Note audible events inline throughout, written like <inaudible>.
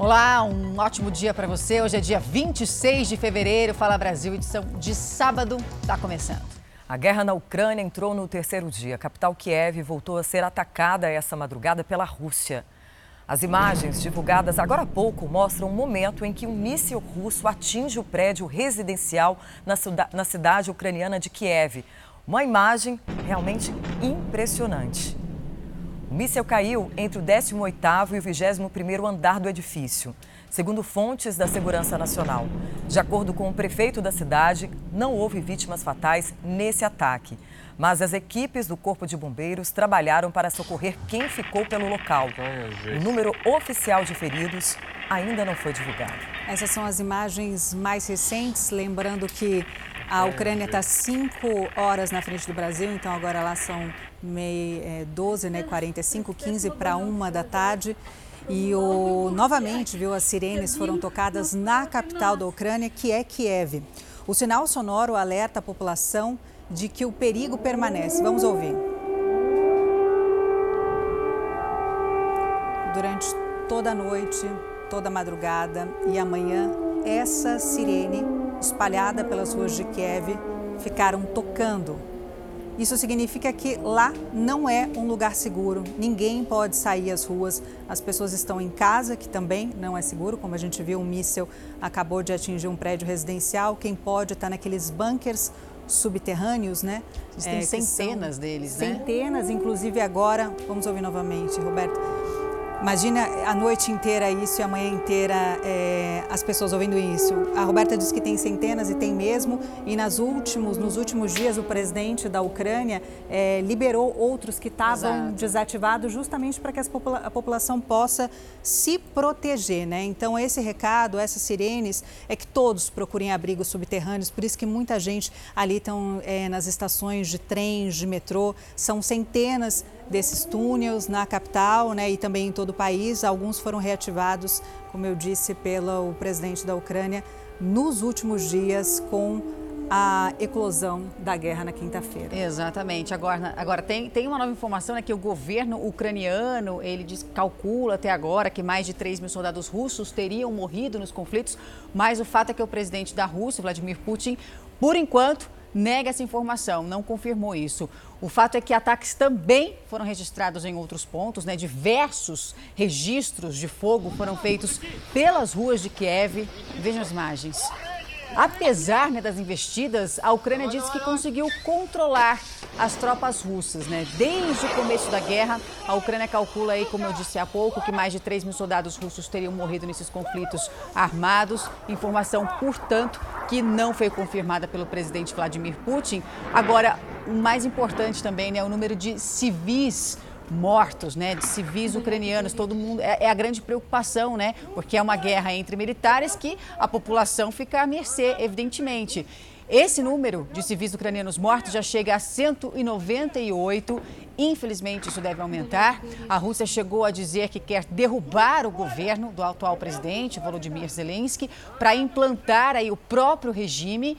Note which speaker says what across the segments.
Speaker 1: Olá, um ótimo dia para você. Hoje é dia 26 de fevereiro. Fala Brasil, edição de sábado, está começando.
Speaker 2: A guerra na Ucrânia entrou no terceiro dia. A capital Kiev voltou a ser atacada essa madrugada pela Rússia. As imagens divulgadas agora há pouco mostram um momento em que um míssil russo atinge o prédio residencial na, na cidade ucraniana de Kiev. Uma imagem realmente impressionante. O míssil caiu entre o 18º e o 21º andar do edifício, segundo fontes da Segurança Nacional. De acordo com o prefeito da cidade, não houve vítimas fatais nesse ataque, mas as equipes do Corpo de Bombeiros trabalharam para socorrer quem ficou pelo local. O número oficial de feridos ainda não foi divulgado.
Speaker 3: Essas são as imagens mais recentes, lembrando que a Ucrânia está cinco horas na frente do Brasil, então agora lá são meio, é, 12, né, 45, 15 para uma da tarde. E o, novamente, viu, as sirenes foram tocadas na capital da Ucrânia, que é Kiev. O sinal sonoro alerta a população de que o perigo permanece. Vamos ouvir. Durante toda a noite, toda a madrugada e amanhã, essa sirene espalhada pelas ruas de Kiev, ficaram tocando. Isso significa que lá não é um lugar seguro, ninguém pode sair às ruas, as pessoas estão em casa, que também não é seguro, como a gente viu, um míssil acabou de atingir um prédio residencial, quem pode está naqueles bunkers subterrâneos, né?
Speaker 1: Existem é, centenas deles,
Speaker 3: centenas, né? Centenas, inclusive agora, vamos ouvir novamente, Roberto Imagina a noite inteira isso e a manhã inteira é, as pessoas ouvindo isso. A Roberta disse que tem centenas e tem mesmo. E nas últimos, nos últimos dias, o presidente da Ucrânia é, liberou outros que estavam desativados justamente para que popula a população possa se proteger. Né? Então, esse recado, essas sirenes, é que todos procurem abrigos subterrâneos. Por isso que muita gente ali estão é, nas estações de trens, de metrô. São centenas desses túneis na capital né, e também em todo o país. Alguns foram reativados, como eu disse, pelo presidente da Ucrânia nos últimos dias com a eclosão da guerra na quinta-feira.
Speaker 1: Exatamente. Agora, agora tem, tem uma nova informação né, que o governo ucraniano ele diz, calcula até agora que mais de 3 mil soldados russos teriam morrido nos conflitos, mas o fato é que o presidente da Rússia, Vladimir Putin, por enquanto, nega essa informação, não confirmou isso. O fato é que ataques também foram registrados em outros pontos, né? Diversos registros de fogo foram feitos pelas ruas de Kiev. Vejam as imagens. Apesar né, das investidas, a Ucrânia disse que conseguiu controlar as tropas russas. Né? Desde o começo da guerra, a Ucrânia calcula aí, como eu disse há pouco, que mais de 3 mil soldados russos teriam morrido nesses conflitos armados. Informação, portanto, que não foi confirmada pelo presidente Vladimir Putin. Agora, o mais importante também né, é o número de civis mortos, né, de civis ucranianos, todo mundo é, é, a grande preocupação, né, porque é uma guerra entre militares que a população fica à mercê, evidentemente. Esse número de civis ucranianos mortos já chega a 198. Infelizmente, isso deve aumentar. A Rússia chegou a dizer que quer derrubar o governo do atual presidente, Volodymyr Zelensky, para implantar aí o próprio regime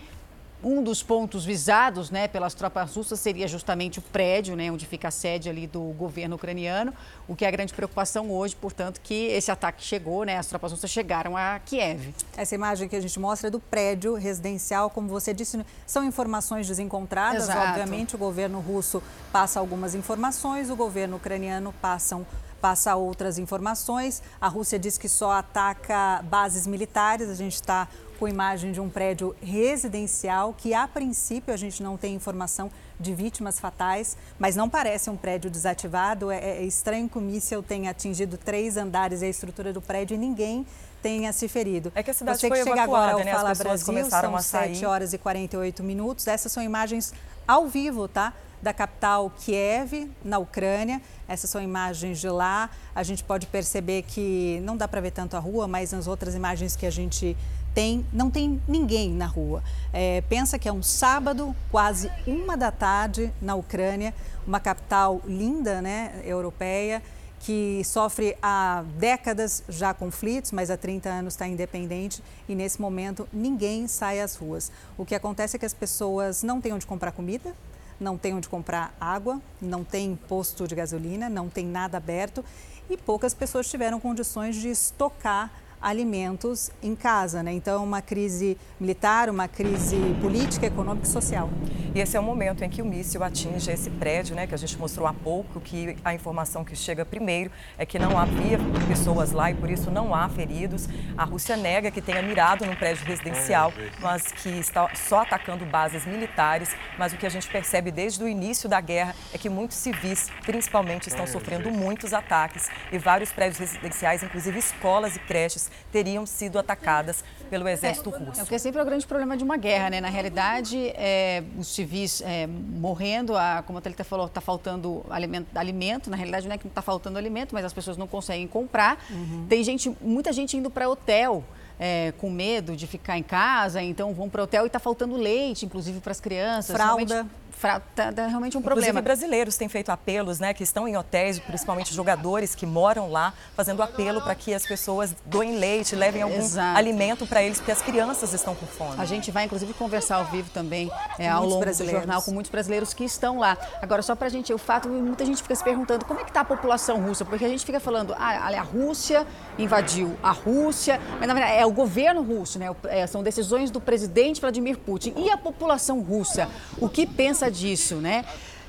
Speaker 1: um dos pontos visados né, pelas tropas russas seria justamente o prédio, né, onde fica a sede ali do governo ucraniano, o que é a grande preocupação hoje, portanto, que esse ataque chegou, né, as tropas russas chegaram a Kiev.
Speaker 3: Essa imagem que a gente mostra é do prédio residencial, como você disse, são informações desencontradas, Exato. obviamente o governo russo passa algumas informações, o governo ucraniano passam passa outras informações. A Rússia diz que só ataca bases militares. A gente está com imagem de um prédio residencial que, a princípio, a gente não tem informação de vítimas fatais, mas não parece um prédio desativado. É, é estranho que o míssil tenha atingido três andares e a estrutura do prédio e ninguém tenha se ferido.
Speaker 2: É que a cidade Você foi que chega agora ao
Speaker 3: né? Fala Brasil, são 7 horas e 48 minutos. Essas são imagens ao vivo, tá? Da capital Kiev, na Ucrânia. Essas são imagens de lá. A gente pode perceber que não dá para ver tanto a rua, mas nas outras imagens que a gente tem, não tem ninguém na rua. É, pensa que é um sábado, quase uma da tarde, na Ucrânia, uma capital linda, né, europeia, que sofre há décadas já conflitos, mas há 30 anos está independente e nesse momento ninguém sai às ruas. O que acontece é que as pessoas não têm onde comprar comida, não têm onde comprar água, não tem posto de gasolina, não tem nada aberto e poucas pessoas tiveram condições de estocar alimentos em casa. Né? Então, é uma crise militar, uma crise política, econômica e social.
Speaker 2: E esse é o momento em que o míssil atinge esse prédio, né, que a gente mostrou há pouco, que a informação que chega primeiro é que não havia pessoas lá e por isso não há feridos. A Rússia nega que tenha mirado num prédio residencial, mas que está só atacando bases militares. Mas o que a gente percebe desde o início da guerra é que muitos civis, principalmente, estão sofrendo muitos ataques e vários prédios residenciais, inclusive escolas e creches, teriam sido atacadas pelo exército
Speaker 1: é,
Speaker 2: russo.
Speaker 1: É, o que é sempre o grande problema de uma guerra, né? Na realidade, é, os civis é, morrendo, a, como a Thalita falou, está faltando alimento, alimento, na realidade não é que não está faltando alimento, mas as pessoas não conseguem comprar. Uhum. Tem gente, muita gente indo para hotel. É, com medo de ficar em casa, então vão para o hotel e está faltando leite, inclusive para as crianças.
Speaker 3: Fralda
Speaker 1: tá, tá realmente um
Speaker 2: Inclusive,
Speaker 1: problema.
Speaker 2: brasileiros têm feito apelos, né, que estão em hotéis, principalmente jogadores que moram lá, fazendo apelo para que as pessoas doem leite, levem algum Exato. alimento para eles, porque as crianças estão com fome.
Speaker 1: A gente vai, inclusive, conversar ao vivo também é, ao longo do jornal com muitos brasileiros que estão lá. Agora, só para a gente, o fato, muita gente fica se perguntando como é que está a população russa, porque a gente fica falando, ah, a Rússia invadiu a Rússia, mas na verdade é o governo russo, né? É, são decisões do presidente Vladimir Putin. E a população russa, o que pensa disso, né?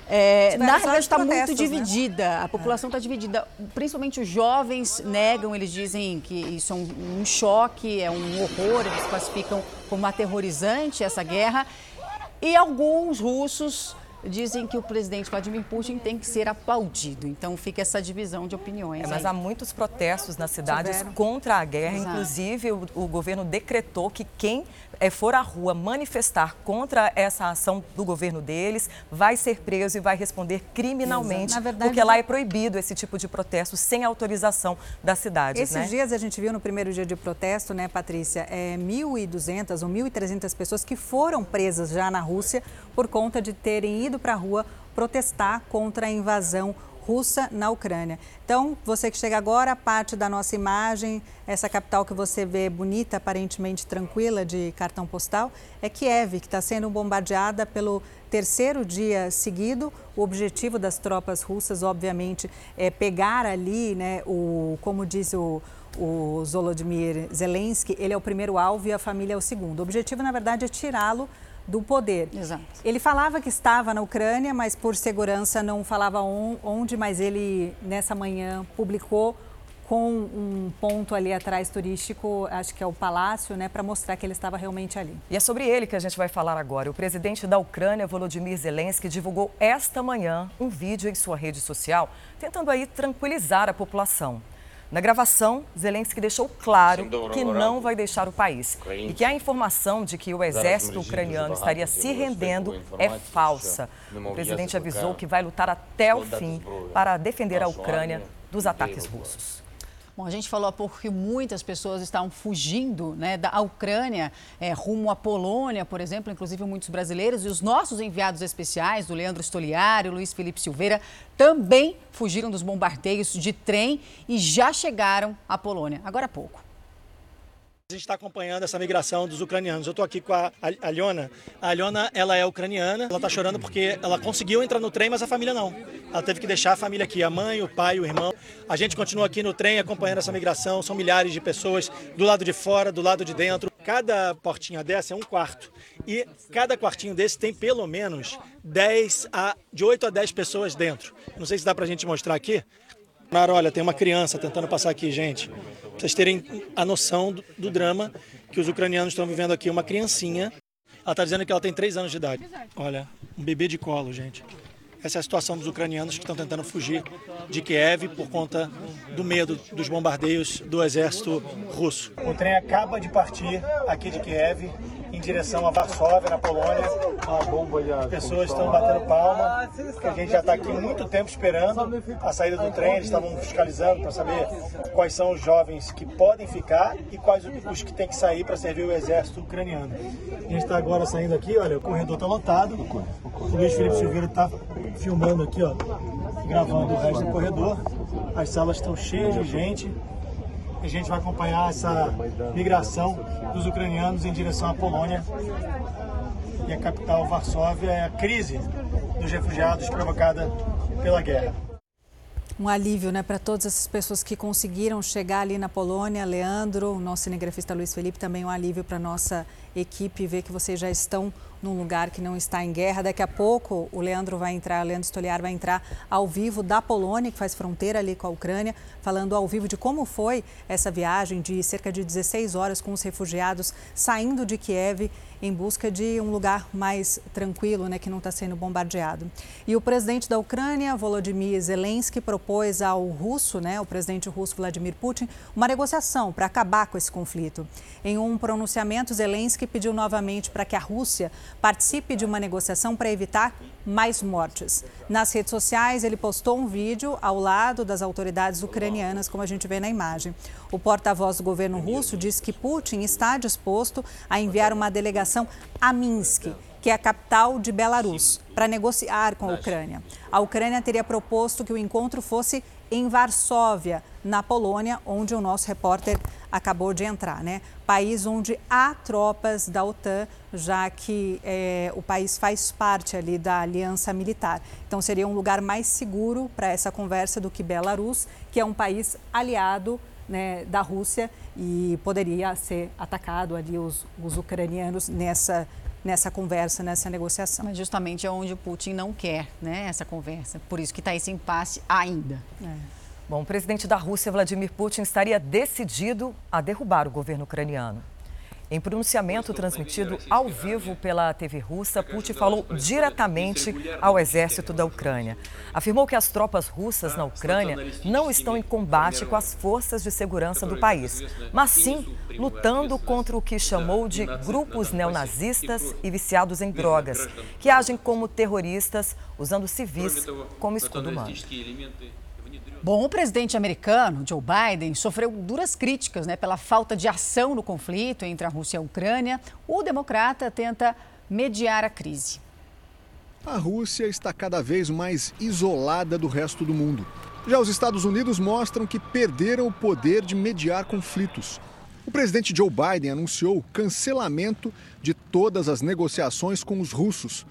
Speaker 1: É, na realidade está muito né? dividida, né? a população está dividida, principalmente os jovens negam, eles dizem que isso é um, um choque, é um horror, eles classificam como aterrorizante essa guerra, e alguns russos dizem que o presidente Vladimir Putin tem que ser aplaudido. Então fica essa divisão de opiniões.
Speaker 2: É, mas há muitos protestos nas cidades Tiveram. contra a guerra. Exato. Inclusive, o, o, governo decretou que quem é, for à rua manifestar contra essa ação do governo deles vai ser preso e vai responder criminalmente. Verdade, porque lá é proibido esse tipo de protesto sem autorização das cidades.
Speaker 3: Esses
Speaker 2: né?
Speaker 3: dias a gente viu no primeiro dia de protesto, né, Patrícia, é, 1.200 ou 1.300 pessoas que foram presas já na Rússia por conta de terem ido para a rua protestar contra a invasão russa na Ucrânia. Então, você que chega agora, parte da nossa imagem, essa capital que você vê bonita, aparentemente tranquila de cartão postal, é Kiev, que está sendo bombardeada pelo terceiro dia seguido. O objetivo das tropas russas, obviamente, é pegar ali, né, o, como diz o, o Zelensky, ele é o primeiro alvo e a família é o segundo. O objetivo, na verdade, é tirá-lo do poder.
Speaker 1: Exato.
Speaker 3: Ele falava que estava na Ucrânia, mas por segurança não falava onde, mas ele nessa manhã publicou com um ponto ali atrás turístico, acho que é o palácio, né, para mostrar que ele estava realmente ali.
Speaker 2: E é sobre ele que a gente vai falar agora. O presidente da Ucrânia, Volodymyr Zelensky, divulgou esta manhã um vídeo em sua rede social, tentando aí tranquilizar a população. Na gravação, Zelensky deixou claro que não vai deixar o país. E que a informação de que o exército ucraniano estaria se rendendo é falsa. O presidente avisou que vai lutar até o fim para defender a Ucrânia dos ataques russos.
Speaker 1: Bom, a gente falou há pouco que muitas pessoas estavam fugindo né, da Ucrânia é, rumo à Polônia, por exemplo, inclusive muitos brasileiros. E os nossos enviados especiais, o Leandro Stoliari, o Luiz Felipe Silveira, também fugiram dos bombardeios de trem e já chegaram à Polônia, agora há pouco.
Speaker 4: A gente está acompanhando essa migração dos ucranianos. Eu estou aqui com a Aliona. A Aliona, ela é ucraniana. Ela está chorando porque ela conseguiu entrar no trem, mas a família não. Ela teve que deixar a família aqui, a mãe, o pai, o irmão. A gente continua aqui no trem acompanhando essa migração. São milhares de pessoas do lado de fora, do lado de dentro. Cada portinha dessa é um quarto. E cada quartinho desse tem pelo menos 10 a, de 8 a 10 pessoas dentro. Não sei se dá para a gente mostrar aqui. Olha, tem uma criança tentando passar aqui, gente. Pra vocês terem a noção do, do drama que os ucranianos estão vivendo aqui. Uma criancinha, ela está dizendo que ela tem 3 anos de idade. Olha, um bebê de colo, gente. Essa é a situação dos ucranianos que estão tentando fugir de Kiev por conta do medo dos bombardeios do exército russo. O trem acaba de partir aqui de Kiev em direção a Varsóvia, na Polônia. As pessoas estão batendo palma, porque a gente já está aqui muito tempo esperando a saída do trem. Eles estavam fiscalizando para saber quais são os jovens que podem ficar e quais os que têm que sair para servir o exército ucraniano. A gente está agora saindo aqui, olha, o corredor está lotado. O Luiz Felipe Silveira está filmando aqui, ó, gravando o resto do corredor. As salas estão cheias de gente a gente vai acompanhar essa migração dos ucranianos em direção à Polônia. E a capital, Varsóvia, é a crise dos refugiados provocada pela guerra.
Speaker 3: Um alívio né, para todas essas pessoas que conseguiram chegar ali na Polônia. Leandro, nosso cinegrafista Luiz Felipe, também um alívio para a nossa equipe ver que vocês já estão num lugar que não está em guerra. Daqui a pouco o Leandro vai entrar, o Leandro Stoliar vai entrar ao vivo da Polônia, que faz fronteira ali com a Ucrânia, falando ao vivo de como foi essa viagem de cerca de 16 horas com os refugiados saindo de Kiev em busca de um lugar mais tranquilo, né, que não está sendo bombardeado. E o presidente da Ucrânia, Volodymyr Zelensky, propôs ao russo, né, o presidente russo Vladimir Putin, uma negociação para acabar com esse conflito. Em um pronunciamento, Zelensky pediu novamente para que a Rússia participe de uma negociação para evitar mais mortes. Nas redes sociais, ele postou um vídeo ao lado das autoridades ucranianas, como a gente vê na imagem. O porta-voz do governo russo diz que Putin está disposto a enviar uma delegação a Minsk, que é a capital de Belarus, para negociar com a Ucrânia. A Ucrânia teria proposto que o encontro fosse em Varsóvia, na Polônia, onde o nosso repórter acabou de entrar, né? País onde há tropas da OTAN, já que é, o país faz parte ali da aliança militar. Então seria um lugar mais seguro para essa conversa do que Belarus, que é um país aliado né, da Rússia e poderia ser atacado ali os, os ucranianos nessa nessa conversa, nessa negociação.
Speaker 1: Mas justamente é onde o Putin não quer né, essa conversa. Por isso que está esse impasse ainda. É.
Speaker 2: Bom, o presidente da Rússia, Vladimir Putin, estaria decidido a derrubar o governo ucraniano. Em pronunciamento transmitido ao vivo pela TV russa, Putin falou diretamente ao exército da Ucrânia. Afirmou que as tropas russas na Ucrânia não estão em combate com as forças de segurança do país, mas sim lutando contra o que chamou de grupos neonazistas e viciados em drogas, que agem como terroristas usando civis como escudo humano.
Speaker 1: Bom, o presidente americano, Joe Biden, sofreu duras críticas né, pela falta de ação no conflito entre a Rússia e a Ucrânia. O democrata tenta mediar a crise.
Speaker 5: A Rússia está cada vez mais isolada do resto do mundo. Já os Estados Unidos mostram que perderam o poder de mediar conflitos. O presidente Joe Biden anunciou o cancelamento de todas as negociações com os russos.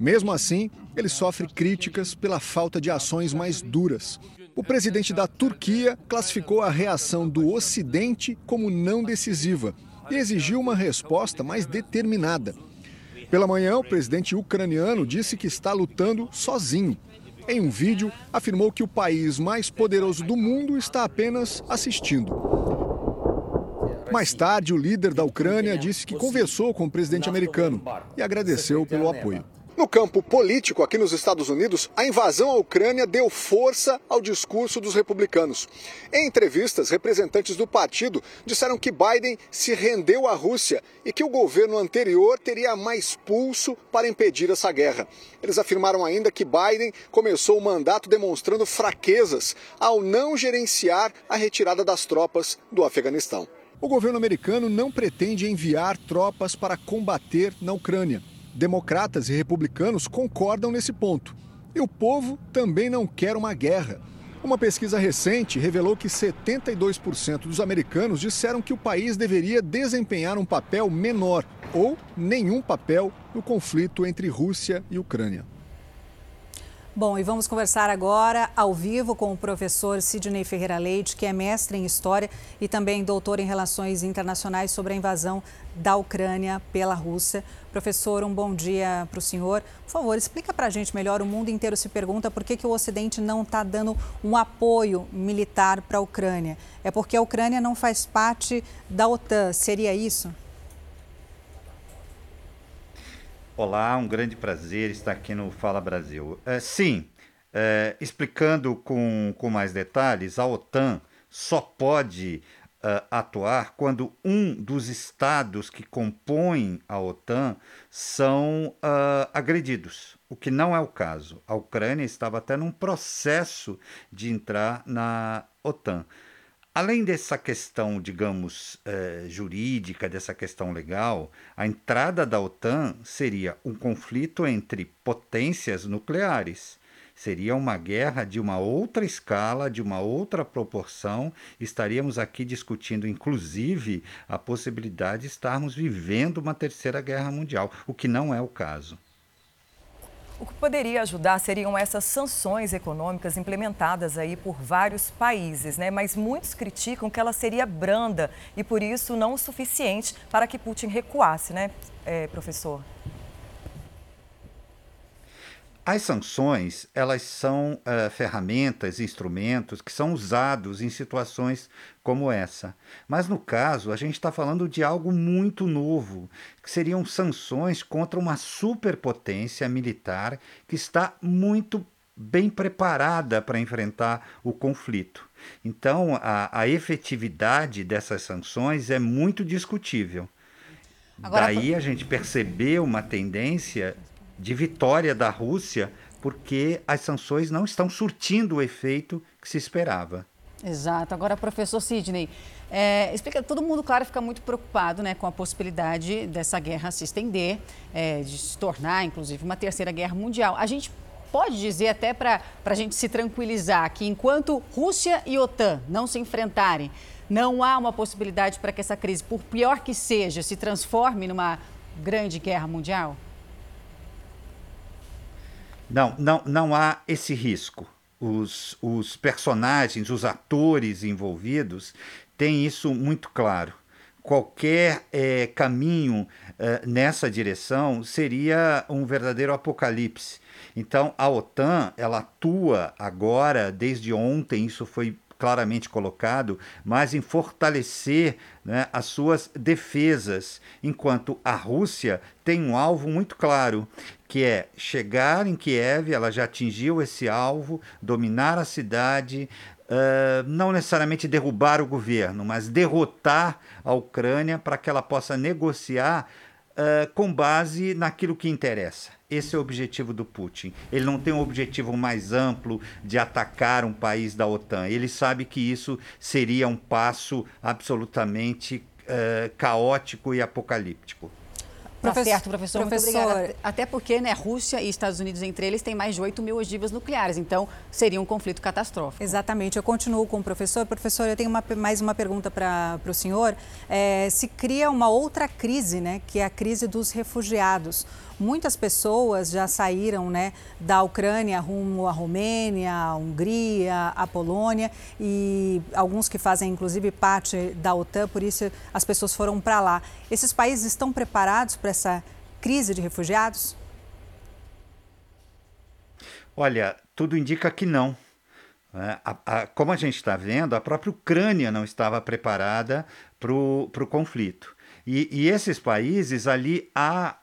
Speaker 5: Mesmo assim, ele sofre críticas pela falta de ações mais duras. O presidente da Turquia classificou a reação do Ocidente como não decisiva e exigiu uma resposta mais determinada. Pela manhã, o presidente ucraniano disse que está lutando sozinho. Em um vídeo, afirmou que o país mais poderoso do mundo está apenas assistindo. Mais tarde, o líder da Ucrânia disse que conversou com o presidente americano e agradeceu pelo apoio. No campo político, aqui nos Estados Unidos, a invasão à Ucrânia deu força ao discurso dos republicanos. Em entrevistas, representantes do partido disseram que Biden se rendeu à Rússia e que o governo anterior teria mais pulso para impedir essa guerra. Eles afirmaram ainda que Biden começou o mandato demonstrando fraquezas ao não gerenciar a retirada das tropas do Afeganistão. O governo americano não pretende enviar tropas para combater na Ucrânia. Democratas e republicanos concordam nesse ponto. E o povo também não quer uma guerra. Uma pesquisa recente revelou que 72% dos americanos disseram que o país deveria desempenhar um papel menor ou nenhum papel no conflito entre Rússia e Ucrânia.
Speaker 3: Bom, e vamos conversar agora ao vivo com o professor Sidney Ferreira Leite, que é mestre em História e também doutor em Relações Internacionais sobre a invasão da Ucrânia pela Rússia. Professor, um bom dia para o senhor. Por favor, explica para a gente melhor. O mundo inteiro se pergunta por que, que o Ocidente não está dando um apoio militar para a Ucrânia. É porque a Ucrânia não faz parte da OTAN. Seria isso?
Speaker 6: Olá, um grande prazer estar aqui no Fala Brasil. É, sim, é, explicando com, com mais detalhes, a OTAN só pode uh, atuar quando um dos estados que compõem a OTAN são uh, agredidos, o que não é o caso. A Ucrânia estava até num processo de entrar na OTAN. Além dessa questão, digamos, eh, jurídica, dessa questão legal, a entrada da OTAN seria um conflito entre potências nucleares. Seria uma guerra de uma outra escala, de uma outra proporção. Estaríamos aqui discutindo, inclusive, a possibilidade de estarmos vivendo uma terceira guerra mundial, o que não é o caso.
Speaker 2: O que poderia ajudar seriam essas sanções econômicas implementadas aí por vários países, né? Mas muitos criticam que ela seria branda e por isso não o suficiente para que Putin recuasse, né, é, professor?
Speaker 6: As sanções, elas são uh, ferramentas, instrumentos que são usados em situações como essa. Mas no caso, a gente está falando de algo muito novo, que seriam sanções contra uma superpotência militar que está muito bem preparada para enfrentar o conflito. Então, a, a efetividade dessas sanções é muito discutível. Agora, Daí a gente percebeu uma tendência de vitória da Rússia, porque as sanções não estão surtindo o efeito que se esperava.
Speaker 1: Exato. Agora, professor Sidney, é, explica, todo mundo, claro, fica muito preocupado né, com a possibilidade dessa guerra se estender, é, de se tornar, inclusive, uma terceira guerra mundial. A gente pode dizer, até para a gente se tranquilizar, que enquanto Rússia e OTAN não se enfrentarem, não há uma possibilidade para que essa crise, por pior que seja, se transforme numa grande guerra mundial?
Speaker 6: Não, não, não há esse risco. Os, os personagens, os atores envolvidos têm isso muito claro. Qualquer é, caminho é, nessa direção seria um verdadeiro apocalipse. Então, a OTAN ela atua agora, desde ontem, isso foi claramente colocado, mas em fortalecer né, as suas defesas, enquanto a Rússia tem um alvo muito claro, que é chegar em Kiev, ela já atingiu esse alvo, dominar a cidade, uh, não necessariamente derrubar o governo, mas derrotar a Ucrânia para que ela possa negociar uh, com base naquilo que interessa. Esse é o objetivo do Putin. Ele não tem um objetivo mais amplo de atacar um país da OTAN. Ele sabe que isso seria um passo absolutamente uh, caótico e apocalíptico.
Speaker 1: Tá certo, professor. professor. Até porque né, Rússia e Estados Unidos, entre eles, têm mais de 8 mil ogivas nucleares. Então, seria um conflito catastrófico.
Speaker 3: Exatamente. Eu continuo com o professor. Professor, eu tenho uma, mais uma pergunta para o senhor. É, se cria uma outra crise, né, que é a crise dos refugiados. Muitas pessoas já saíram né, da Ucrânia rumo à Romênia, à Hungria, à Polônia e alguns que fazem inclusive parte da OTAN, por isso as pessoas foram para lá. Esses países estão preparados para essa crise de refugiados?
Speaker 6: Olha, tudo indica que não. É, a, a, como a gente está vendo, a própria Ucrânia não estava preparada para o conflito. E, e, esses países ali há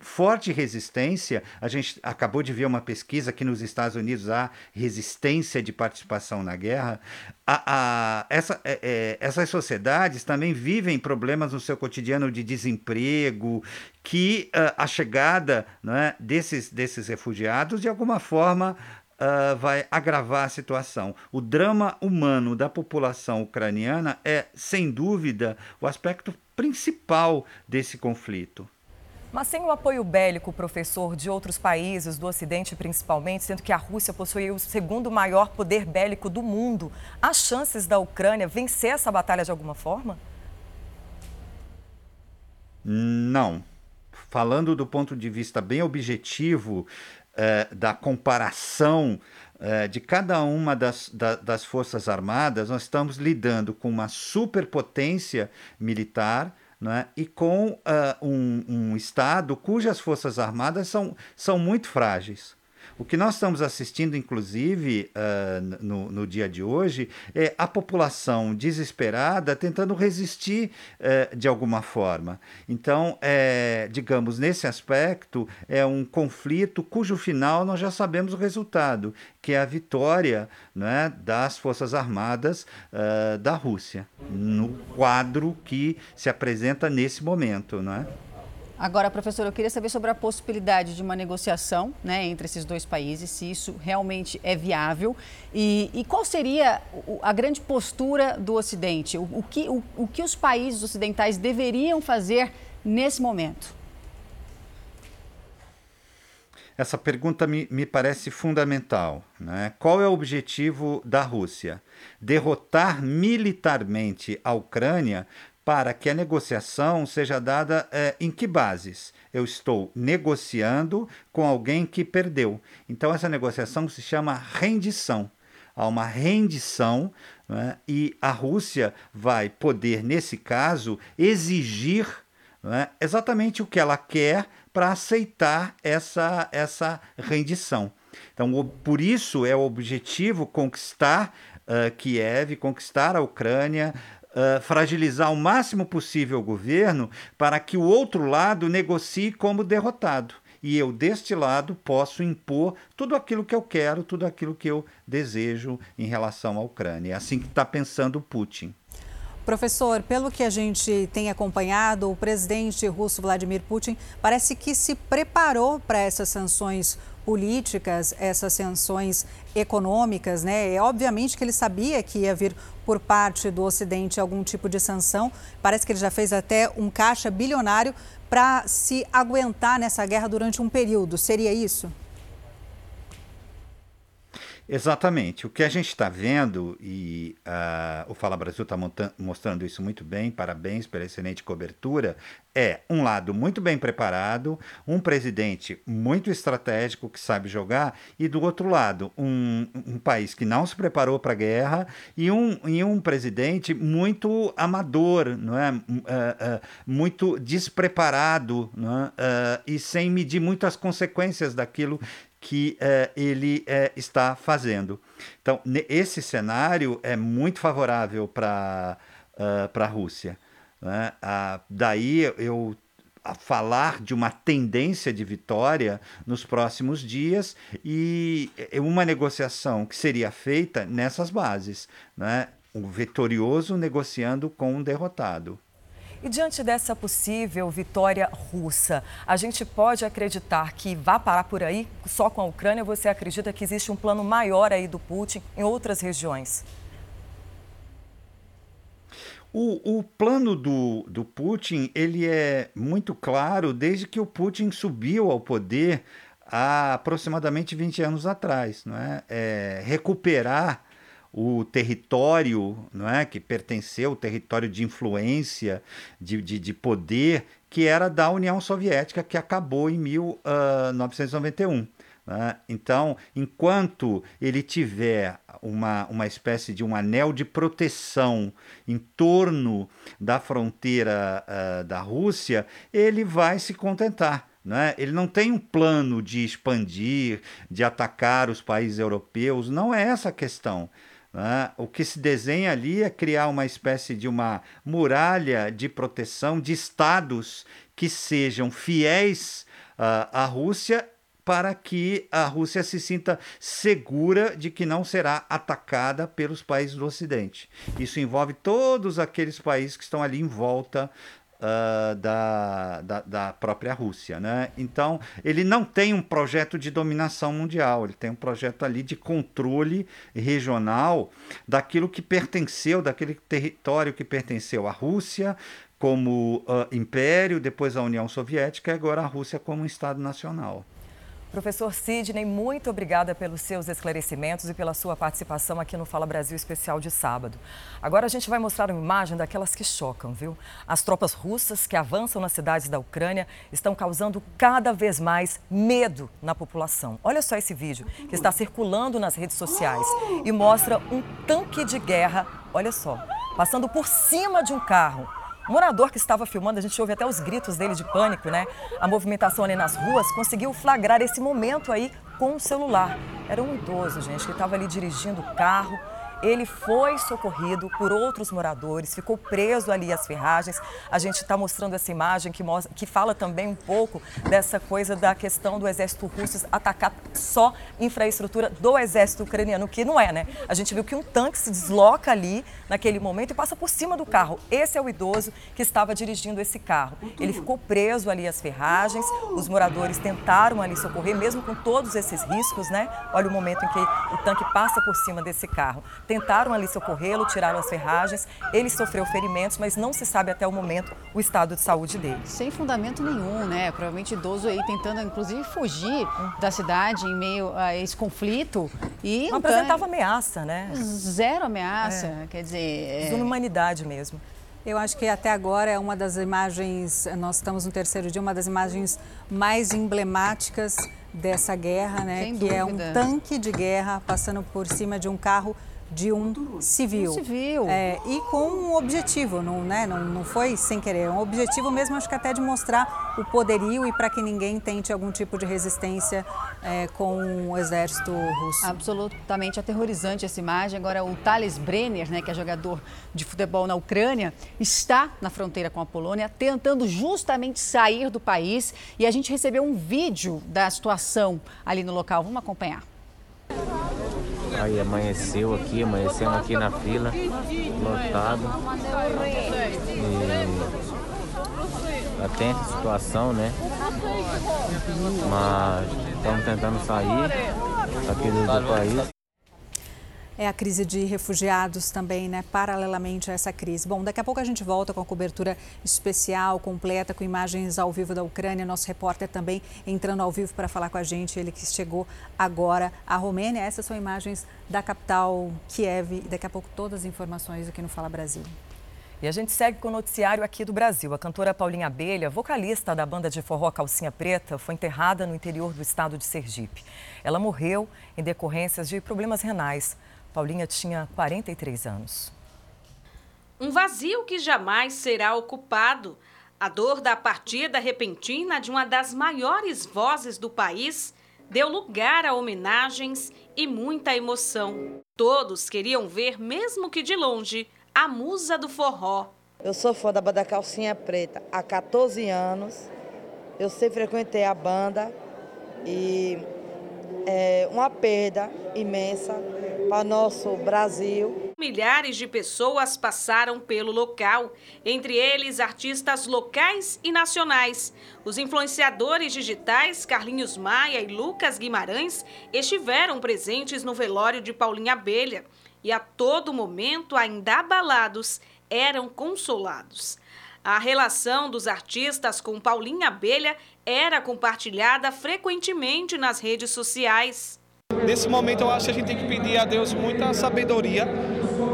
Speaker 6: forte resistência. A gente acabou de ver uma pesquisa que nos Estados Unidos há resistência de participação na guerra. A, a, essa, é, é, essas sociedades também vivem problemas no seu cotidiano de desemprego, que uh, a chegada né, desses, desses refugiados, de alguma forma, Uh, vai agravar a situação. O drama humano da população ucraniana é, sem dúvida, o aspecto principal desse conflito.
Speaker 2: Mas sem o apoio bélico, professor, de outros países, do Ocidente principalmente, sendo que a Rússia possui o segundo maior poder bélico do mundo, há chances da Ucrânia vencer essa batalha de alguma forma?
Speaker 6: Não. Falando do ponto de vista bem objetivo eh, da comparação eh, de cada uma das, da, das Forças Armadas, nós estamos lidando com uma superpotência militar né, e com uh, um, um Estado cujas forças armadas são, são muito frágeis. O que nós estamos assistindo, inclusive, uh, no, no, dia de hoje, é a população desesperada tentando resistir uh, de alguma forma. Então, é, digamos, nesse aspecto, é um conflito cujo final nós já sabemos o resultado, que é a vitória né, das Forças Armadas uh, da Rússia, no quadro que se apresenta nesse momento. Não é?
Speaker 1: Agora, professor, eu queria saber sobre a possibilidade de uma negociação né, entre esses dois países, se isso realmente é viável e, e qual seria a grande postura do Ocidente, o, o que, o, o que os países ocidentais deveriam fazer nesse momento?
Speaker 6: Essa pergunta me, me parece fundamental. Né? Qual é o objetivo da Rússia? Derrotar militarmente a Ucrânia para que a negociação seja dada é, em que bases? eu estou negociando com alguém que perdeu. Então, essa negociação se chama rendição. Há uma rendição né, e a Rússia vai poder, nesse caso, exigir né, exatamente o que ela quer para aceitar essa, essa rendição. Então, por isso é o objetivo conquistar uh, Kiev, conquistar a Ucrânia, fragilizar o máximo possível o governo para que o outro lado negocie como derrotado. E eu, deste lado, posso impor tudo aquilo que eu quero, tudo aquilo que eu desejo em relação à Ucrânia. É assim que está pensando Putin.
Speaker 3: Professor, pelo que a gente tem acompanhado, o presidente russo Vladimir Putin parece que se preparou para essas sanções políticas, essas sanções econômicas, né? É obviamente que ele sabia que ia vir por parte do Ocidente algum tipo de sanção. Parece que ele já fez até um caixa bilionário para se aguentar nessa guerra durante um período. Seria isso?
Speaker 6: Exatamente. O que a gente está vendo, e uh, o Fala Brasil está mostrando isso muito bem, parabéns pela excelente cobertura, é um lado muito bem preparado, um presidente muito estratégico que sabe jogar, e do outro lado, um, um país que não se preparou para a guerra e um, e um presidente muito amador, não é? Uh, uh, muito despreparado não é? e sem medir muito as consequências daquilo que é, ele é, está fazendo. Então, esse cenário é muito favorável para uh, a Rússia. Né? Daí eu a falar de uma tendência de vitória nos próximos dias e uma negociação que seria feita nessas bases, né? o vitorioso negociando com um derrotado.
Speaker 2: E diante dessa possível vitória russa, a gente pode acreditar que vá parar por aí só com a Ucrânia? Você acredita que existe um plano maior aí do Putin em outras regiões?
Speaker 6: O, o, plano do, do Putin ele é muito claro desde que o Putin subiu ao poder há aproximadamente 20 anos atrás. Não é? é recuperar o território não é, que pertenceu, o território de influência, de, de, de poder, que era da União Soviética, que acabou em 1991. Ah, né? Então, enquanto ele tiver uma, uma espécie de um anel de proteção em torno da fronteira uh, da Rússia, ele vai se contentar. Né? Ele não tem um plano de expandir, de atacar os países europeus, não é essa a questão. Né? O que se desenha ali é criar uma espécie de uma muralha de proteção de estados que sejam fiéis uh, à Rússia para que a Rússia se sinta segura de que não será atacada pelos países do Ocidente. Isso envolve todos aqueles países que estão ali em volta uh, da, da, da, própria Rússia. Né? Então, ele não tem um projeto de dominação mundial, ele tem um projeto ali de controle regional daquilo que pertenceu, daquele território que pertenceu à Rússia como uh, império, depois a União Soviética e agora a Rússia como um Estado nacional.
Speaker 2: Professor Sidney, muito obrigada pelos seus esclarecimentos e pela sua participação aqui no Fala Brasil especial de sábado. Agora a gente vai mostrar uma imagem daquelas que chocam, viu? As tropas russas que avançam nas cidades da Ucrânia estão causando cada vez mais medo na população. Olha só esse vídeo que está circulando nas redes sociais e mostra um tanque de guerra, olha só, passando por cima de um carro o morador que estava filmando, a gente ouve até os gritos dele de pânico, né? A movimentação ali nas ruas conseguiu flagrar esse momento aí com o celular. Era um idoso, gente, que estava ali dirigindo o carro ele foi socorrido por outros moradores, ficou preso ali às ferragens. A gente está mostrando essa imagem que, mostra, que fala também um pouco dessa coisa da questão do exército russo atacar só infraestrutura do exército ucraniano, que não é, né? A gente viu que um tanque se desloca ali naquele momento e passa por cima do carro. Esse é o idoso que estava dirigindo esse carro. Ele ficou preso ali às ferragens, os moradores tentaram ali socorrer, mesmo com todos esses riscos, né? Olha o momento em que o tanque passa por cima desse carro tentaram ali socorrê-lo, tiraram as ferragens. Ele sofreu ferimentos, mas não se sabe até o momento o estado de saúde dele.
Speaker 1: Sem fundamento nenhum, né? Provavelmente idoso aí tentando, inclusive, fugir da cidade em meio a esse conflito.
Speaker 2: E não apresentava ameaça, né?
Speaker 1: Zero ameaça, é. quer dizer...
Speaker 2: É... Humanidade mesmo.
Speaker 3: Eu acho que até agora é uma das imagens, nós estamos no terceiro dia, uma das imagens mais emblemáticas dessa guerra, né?
Speaker 1: Sem
Speaker 3: que
Speaker 1: dúvida.
Speaker 3: é um tanque de guerra passando por cima de um carro de um civil.
Speaker 1: Um civil.
Speaker 3: É, e com um objetivo, não, né, não, não foi sem querer, é um objetivo mesmo, acho que até de mostrar o poderio e para que ninguém tente algum tipo de resistência é, com o exército russo.
Speaker 1: Absolutamente aterrorizante essa imagem. Agora, o Thales Brenner, né, que é jogador de futebol na Ucrânia, está na fronteira com a Polônia, tentando justamente sair do país. E a gente recebeu um vídeo da situação ali no local. Vamos acompanhar.
Speaker 7: Aí amanheceu aqui, amanhecemos aqui na fila, lotado. E tá tensa a situação, né? Mas estamos tentando sair aqui do país.
Speaker 3: É a crise de refugiados também, né? Paralelamente a essa crise. Bom, daqui a pouco a gente volta com a cobertura especial, completa, com imagens ao vivo da Ucrânia. Nosso repórter também entrando ao vivo para falar com a gente, ele que chegou agora à Romênia. Essas são imagens da capital Kiev. E daqui a pouco todas as informações aqui no Fala Brasil.
Speaker 2: E a gente segue com o noticiário aqui do Brasil. A cantora Paulinha Abelha, vocalista da banda de forró Calcinha Preta, foi enterrada no interior do estado de Sergipe. Ela morreu em decorrências de problemas renais. Paulinha tinha 43 anos.
Speaker 8: Um vazio que jamais será ocupado. A dor da partida repentina de uma das maiores vozes do país deu lugar a homenagens e muita emoção. Todos queriam ver, mesmo que de longe, a musa do forró.
Speaker 9: Eu sou fã da banda Calcinha Preta há 14 anos. Eu sempre frequentei a banda e é uma perda imensa para nosso Brasil.
Speaker 8: Milhares de pessoas passaram pelo local, entre eles artistas locais e nacionais. Os influenciadores digitais Carlinhos Maia e Lucas Guimarães estiveram presentes no velório de Paulinha Abelha e a todo momento, ainda abalados, eram consolados. A relação dos artistas com Paulinha Abelha era compartilhada frequentemente nas redes sociais.
Speaker 10: Nesse momento eu acho que a gente tem que pedir a Deus muita sabedoria,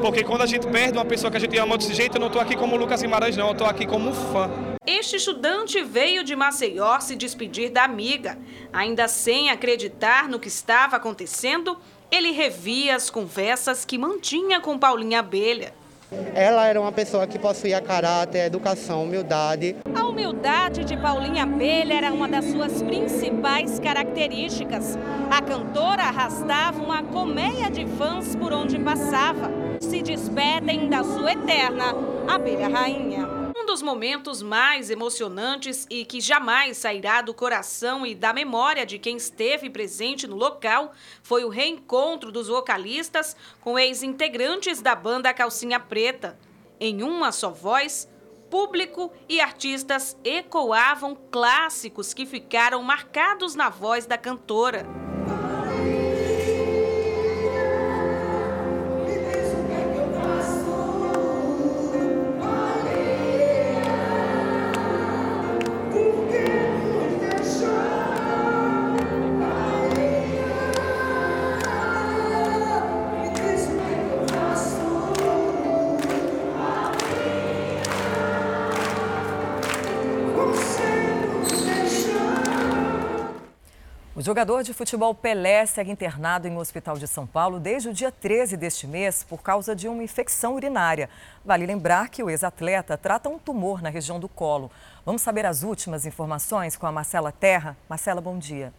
Speaker 10: porque quando a gente perde uma pessoa que a gente ama desse jeito, eu não estou aqui como Lucas Guimarães não, eu estou aqui como fã.
Speaker 8: Este estudante veio de Maceió se despedir da amiga. Ainda sem acreditar no que estava acontecendo, ele revia as conversas que mantinha com Paulinha Abelha.
Speaker 11: Ela era uma pessoa que possuía caráter, educação, humildade.
Speaker 8: A humildade de Paulinha Abelha era uma das suas principais características. A cantora arrastava uma colmeia de fãs por onde passava. Se despedem da sua eterna Abelha Rainha. Um dos momentos mais emocionantes e que jamais sairá do coração e da memória de quem esteve presente no local foi o reencontro dos vocalistas com ex-integrantes da banda Calcinha Preta. Em uma só voz, público e artistas ecoavam clássicos que ficaram marcados na voz da cantora.
Speaker 2: Jogador de futebol Pelé segue internado em um hospital de São Paulo desde o dia 13 deste mês por causa de uma infecção urinária. Vale lembrar que o ex-atleta trata um tumor na região do colo. Vamos saber as últimas informações com a Marcela Terra. Marcela, bom dia.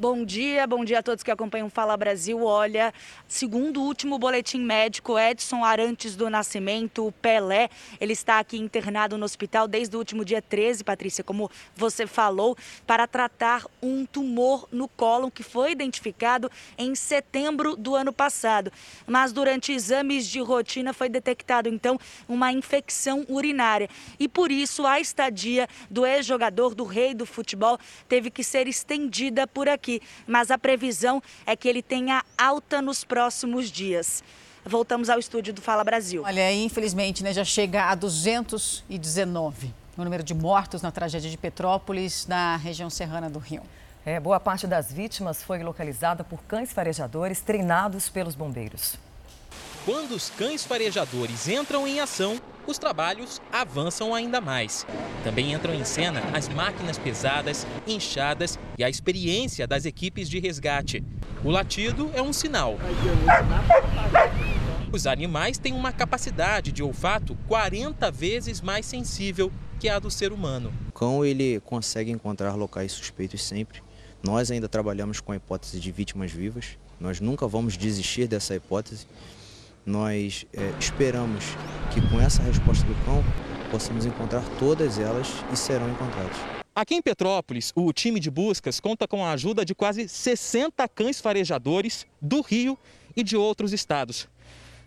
Speaker 12: Bom dia, bom dia a todos que acompanham Fala Brasil. Olha, segundo o último boletim médico, Edson Arantes do Nascimento, o Pelé, ele está aqui internado no hospital desde o último dia 13, Patrícia, como você falou, para tratar um tumor no cólon que foi identificado em setembro do ano passado. Mas durante exames de rotina foi detectado então uma infecção urinária e por isso a estadia do ex-jogador do rei do futebol teve que ser estendida por aqui aqui, mas a previsão é que ele tenha alta nos próximos dias. Voltamos ao estúdio do Fala Brasil.
Speaker 1: Olha, infelizmente, né, já chega a 219 o número de mortos na tragédia de Petrópolis, na região serrana do Rio.
Speaker 2: É, boa parte das vítimas foi localizada por cães farejadores treinados pelos bombeiros.
Speaker 13: Quando os cães farejadores entram em ação, os trabalhos avançam ainda mais. Também entram em cena as máquinas pesadas, inchadas e a experiência das equipes de resgate. O latido é um sinal. Os animais têm uma capacidade de olfato 40 vezes mais sensível que a do ser humano.
Speaker 14: O cão ele consegue encontrar locais suspeitos sempre. Nós ainda trabalhamos com a hipótese de vítimas vivas. Nós nunca vamos desistir dessa hipótese. Nós é, esperamos que com essa resposta do cão possamos encontrar todas elas e serão encontradas.
Speaker 13: Aqui em Petrópolis, o time de buscas conta com a ajuda de quase 60 cães farejadores do Rio e de outros estados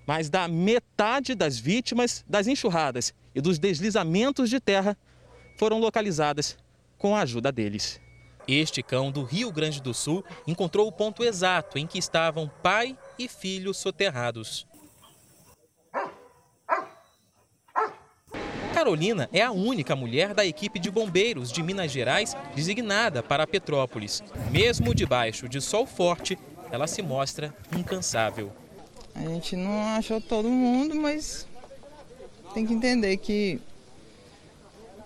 Speaker 13: mais da metade das vítimas das enxurradas e dos deslizamentos de terra foram localizadas com a ajuda deles. Este cão do Rio Grande do Sul encontrou o ponto exato em que estavam pai e filho soterrados. Carolina é a única mulher da equipe de bombeiros de Minas Gerais designada para Petrópolis. Mesmo debaixo de sol forte, ela se mostra incansável.
Speaker 15: A gente não achou todo mundo, mas tem que entender que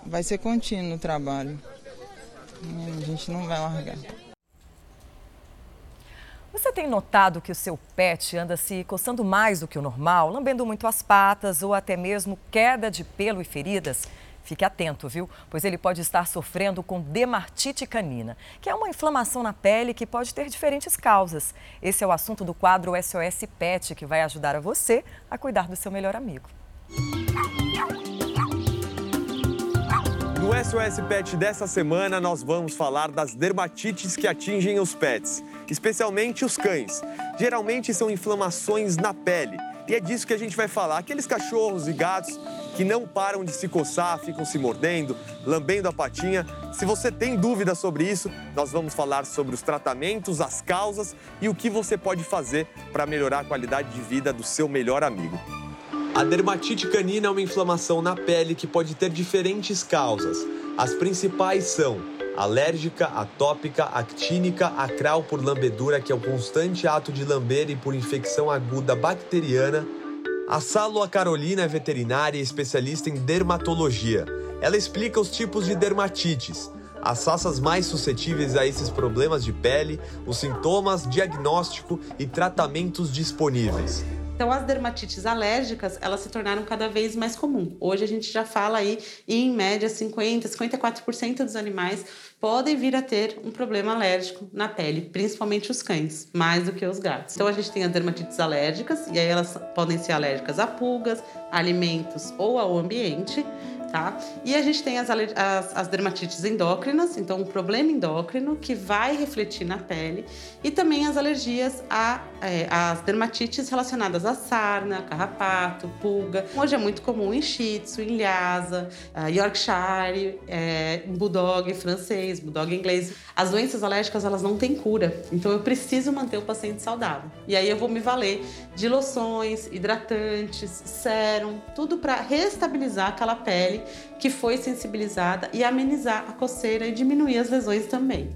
Speaker 15: vai ser contínuo o trabalho. A gente não vai largar.
Speaker 2: Você tem notado que o seu pet anda se coçando mais do que o normal, lambendo muito as patas ou até mesmo queda de pelo e feridas? Fique atento, viu? Pois ele pode estar sofrendo com dermatite canina, que é uma inflamação na pele que pode ter diferentes causas. Esse é o assunto do quadro SOS Pet, que vai ajudar a você a cuidar do seu melhor amigo.
Speaker 16: No SOS Pet dessa semana, nós vamos falar das dermatites que atingem os pets, especialmente os cães. Geralmente são inflamações na pele. E é disso que a gente vai falar. Aqueles cachorros e gatos que não param de se coçar, ficam se mordendo, lambendo a patinha. Se você tem dúvidas sobre isso, nós vamos falar sobre os tratamentos, as causas e o que você pode fazer para melhorar a qualidade de vida do seu melhor amigo. A dermatite canina é uma inflamação na pele que pode ter diferentes causas. As principais são alérgica, atópica, actínica, acral por lambedura, que é o constante ato de lamber e por infecção aguda bacteriana, a Sálua Carolina é veterinária e especialista em dermatologia. Ela explica os tipos de dermatites, as raças mais suscetíveis a esses problemas de pele, os sintomas, diagnóstico e tratamentos disponíveis.
Speaker 17: Então, as dermatites alérgicas, elas se tornaram cada vez mais comum. Hoje a gente já fala aí, em média, 50, 54% dos animais podem vir a ter um problema alérgico na pele, principalmente os cães, mais do que os gatos. Então a gente tem as dermatites alérgicas, e aí elas podem ser alérgicas a pulgas, alimentos ou ao ambiente tá? E a gente tem as, as, as, dermatites endócrinas, então um problema endócrino que vai refletir na pele, e também as alergias a é, as dermatites relacionadas à sarna, carrapato, pulga. Hoje é muito comum em Shih Tzu, em Lhasa, Yorkshire, é, Bulldog francês, Bulldog inglês. As doenças alérgicas elas não têm cura, então eu preciso manter o paciente saudável. E aí eu vou me valer de loções, hidratantes, sérum, tudo para restabilizar aquela pele que foi sensibilizada e amenizar a coceira e diminuir as lesões também.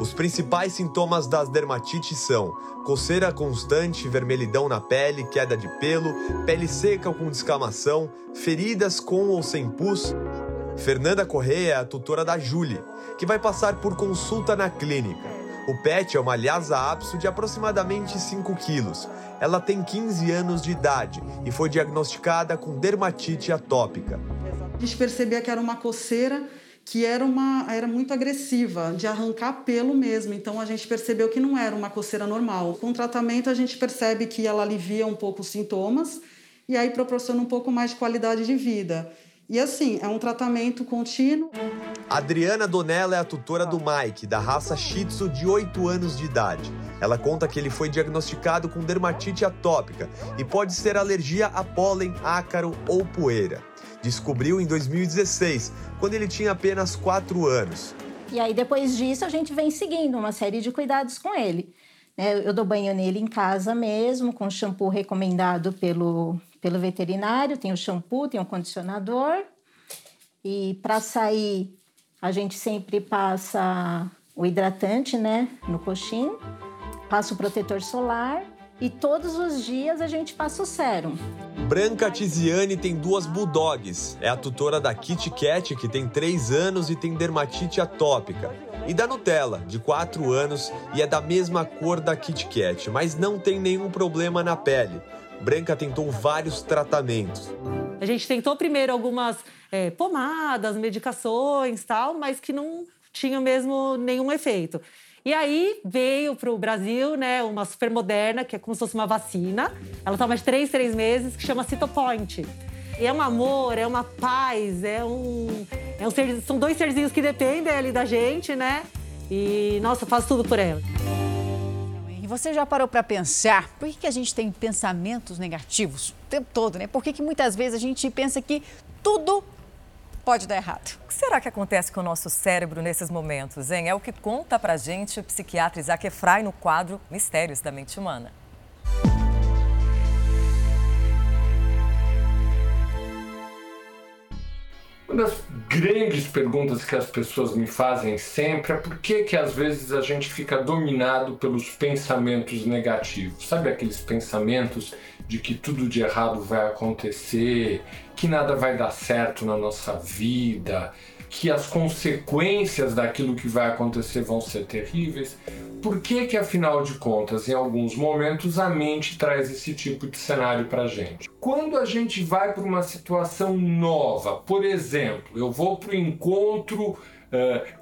Speaker 16: Os principais sintomas das dermatites são coceira constante, vermelhidão na pele, queda de pelo, pele seca com descamação, feridas com ou sem pus. Fernanda Correia é a tutora da Julie, que vai passar por consulta na clínica. O pet é uma Lhasa Apso de aproximadamente 5 quilos. Ela tem 15 anos de idade e foi diagnosticada com dermatite atópica.
Speaker 18: A gente percebia que era uma coceira que era, uma, era muito agressiva, de arrancar pelo mesmo. Então a gente percebeu que não era uma coceira normal. Com o tratamento a gente percebe que ela alivia um pouco os sintomas e aí proporciona um pouco mais de qualidade de vida. E assim, é um tratamento contínuo.
Speaker 16: Adriana Donella é a tutora do Mike, da raça Shih Tzu de 8 anos de idade. Ela conta que ele foi diagnosticado com dermatite atópica e pode ser alergia a pólen, ácaro ou poeira. Descobriu em 2016, quando ele tinha apenas 4 anos.
Speaker 19: E aí, depois disso, a gente vem seguindo uma série de cuidados com ele. Né? Eu dou banho nele em casa mesmo, com shampoo recomendado pelo, pelo veterinário. Tem o shampoo, tem o condicionador. E para sair, a gente sempre passa o hidratante, né, no coxinho. Passa o protetor solar e todos os dias a gente passa o sérum.
Speaker 16: Branca Tiziane tem duas bulldogs. É a tutora da Kit Kat, que tem 3 anos e tem dermatite atópica. E da Nutella, de 4 anos e é da mesma cor da Kit Kat, mas não tem nenhum problema na pele. Branca tentou vários tratamentos.
Speaker 20: A gente tentou primeiro algumas é, pomadas, medicações tal, mas que não tinham mesmo nenhum efeito. E aí veio para o Brasil né, uma super moderna, que é como se fosse uma vacina. Ela toma de três, três meses, que chama Citopoint. E é um amor, é uma paz, é um, é um ser, são dois serzinhos que dependem ali da gente, né? E, nossa, faço tudo por ela.
Speaker 1: E você já parou para pensar por que, que a gente tem pensamentos negativos o tempo todo, né? Por que, que muitas vezes a gente pensa que tudo pode dar errado.
Speaker 2: O que será que acontece com o nosso cérebro nesses momentos, hein? É o que conta pra gente o psiquiatra Isaac Efraim no quadro Mistérios da Mente Humana.
Speaker 21: Uma das grandes perguntas que as pessoas me fazem sempre é por que que às vezes a gente fica dominado pelos pensamentos negativos. Sabe aqueles pensamentos de que tudo de errado vai acontecer, que nada vai dar certo na nossa vida, que as consequências daquilo que vai acontecer vão ser terríveis. Por que que afinal de contas, em alguns momentos a mente traz esse tipo de cenário para gente? Quando a gente vai para uma situação nova, por exemplo, eu vou para o encontro uh,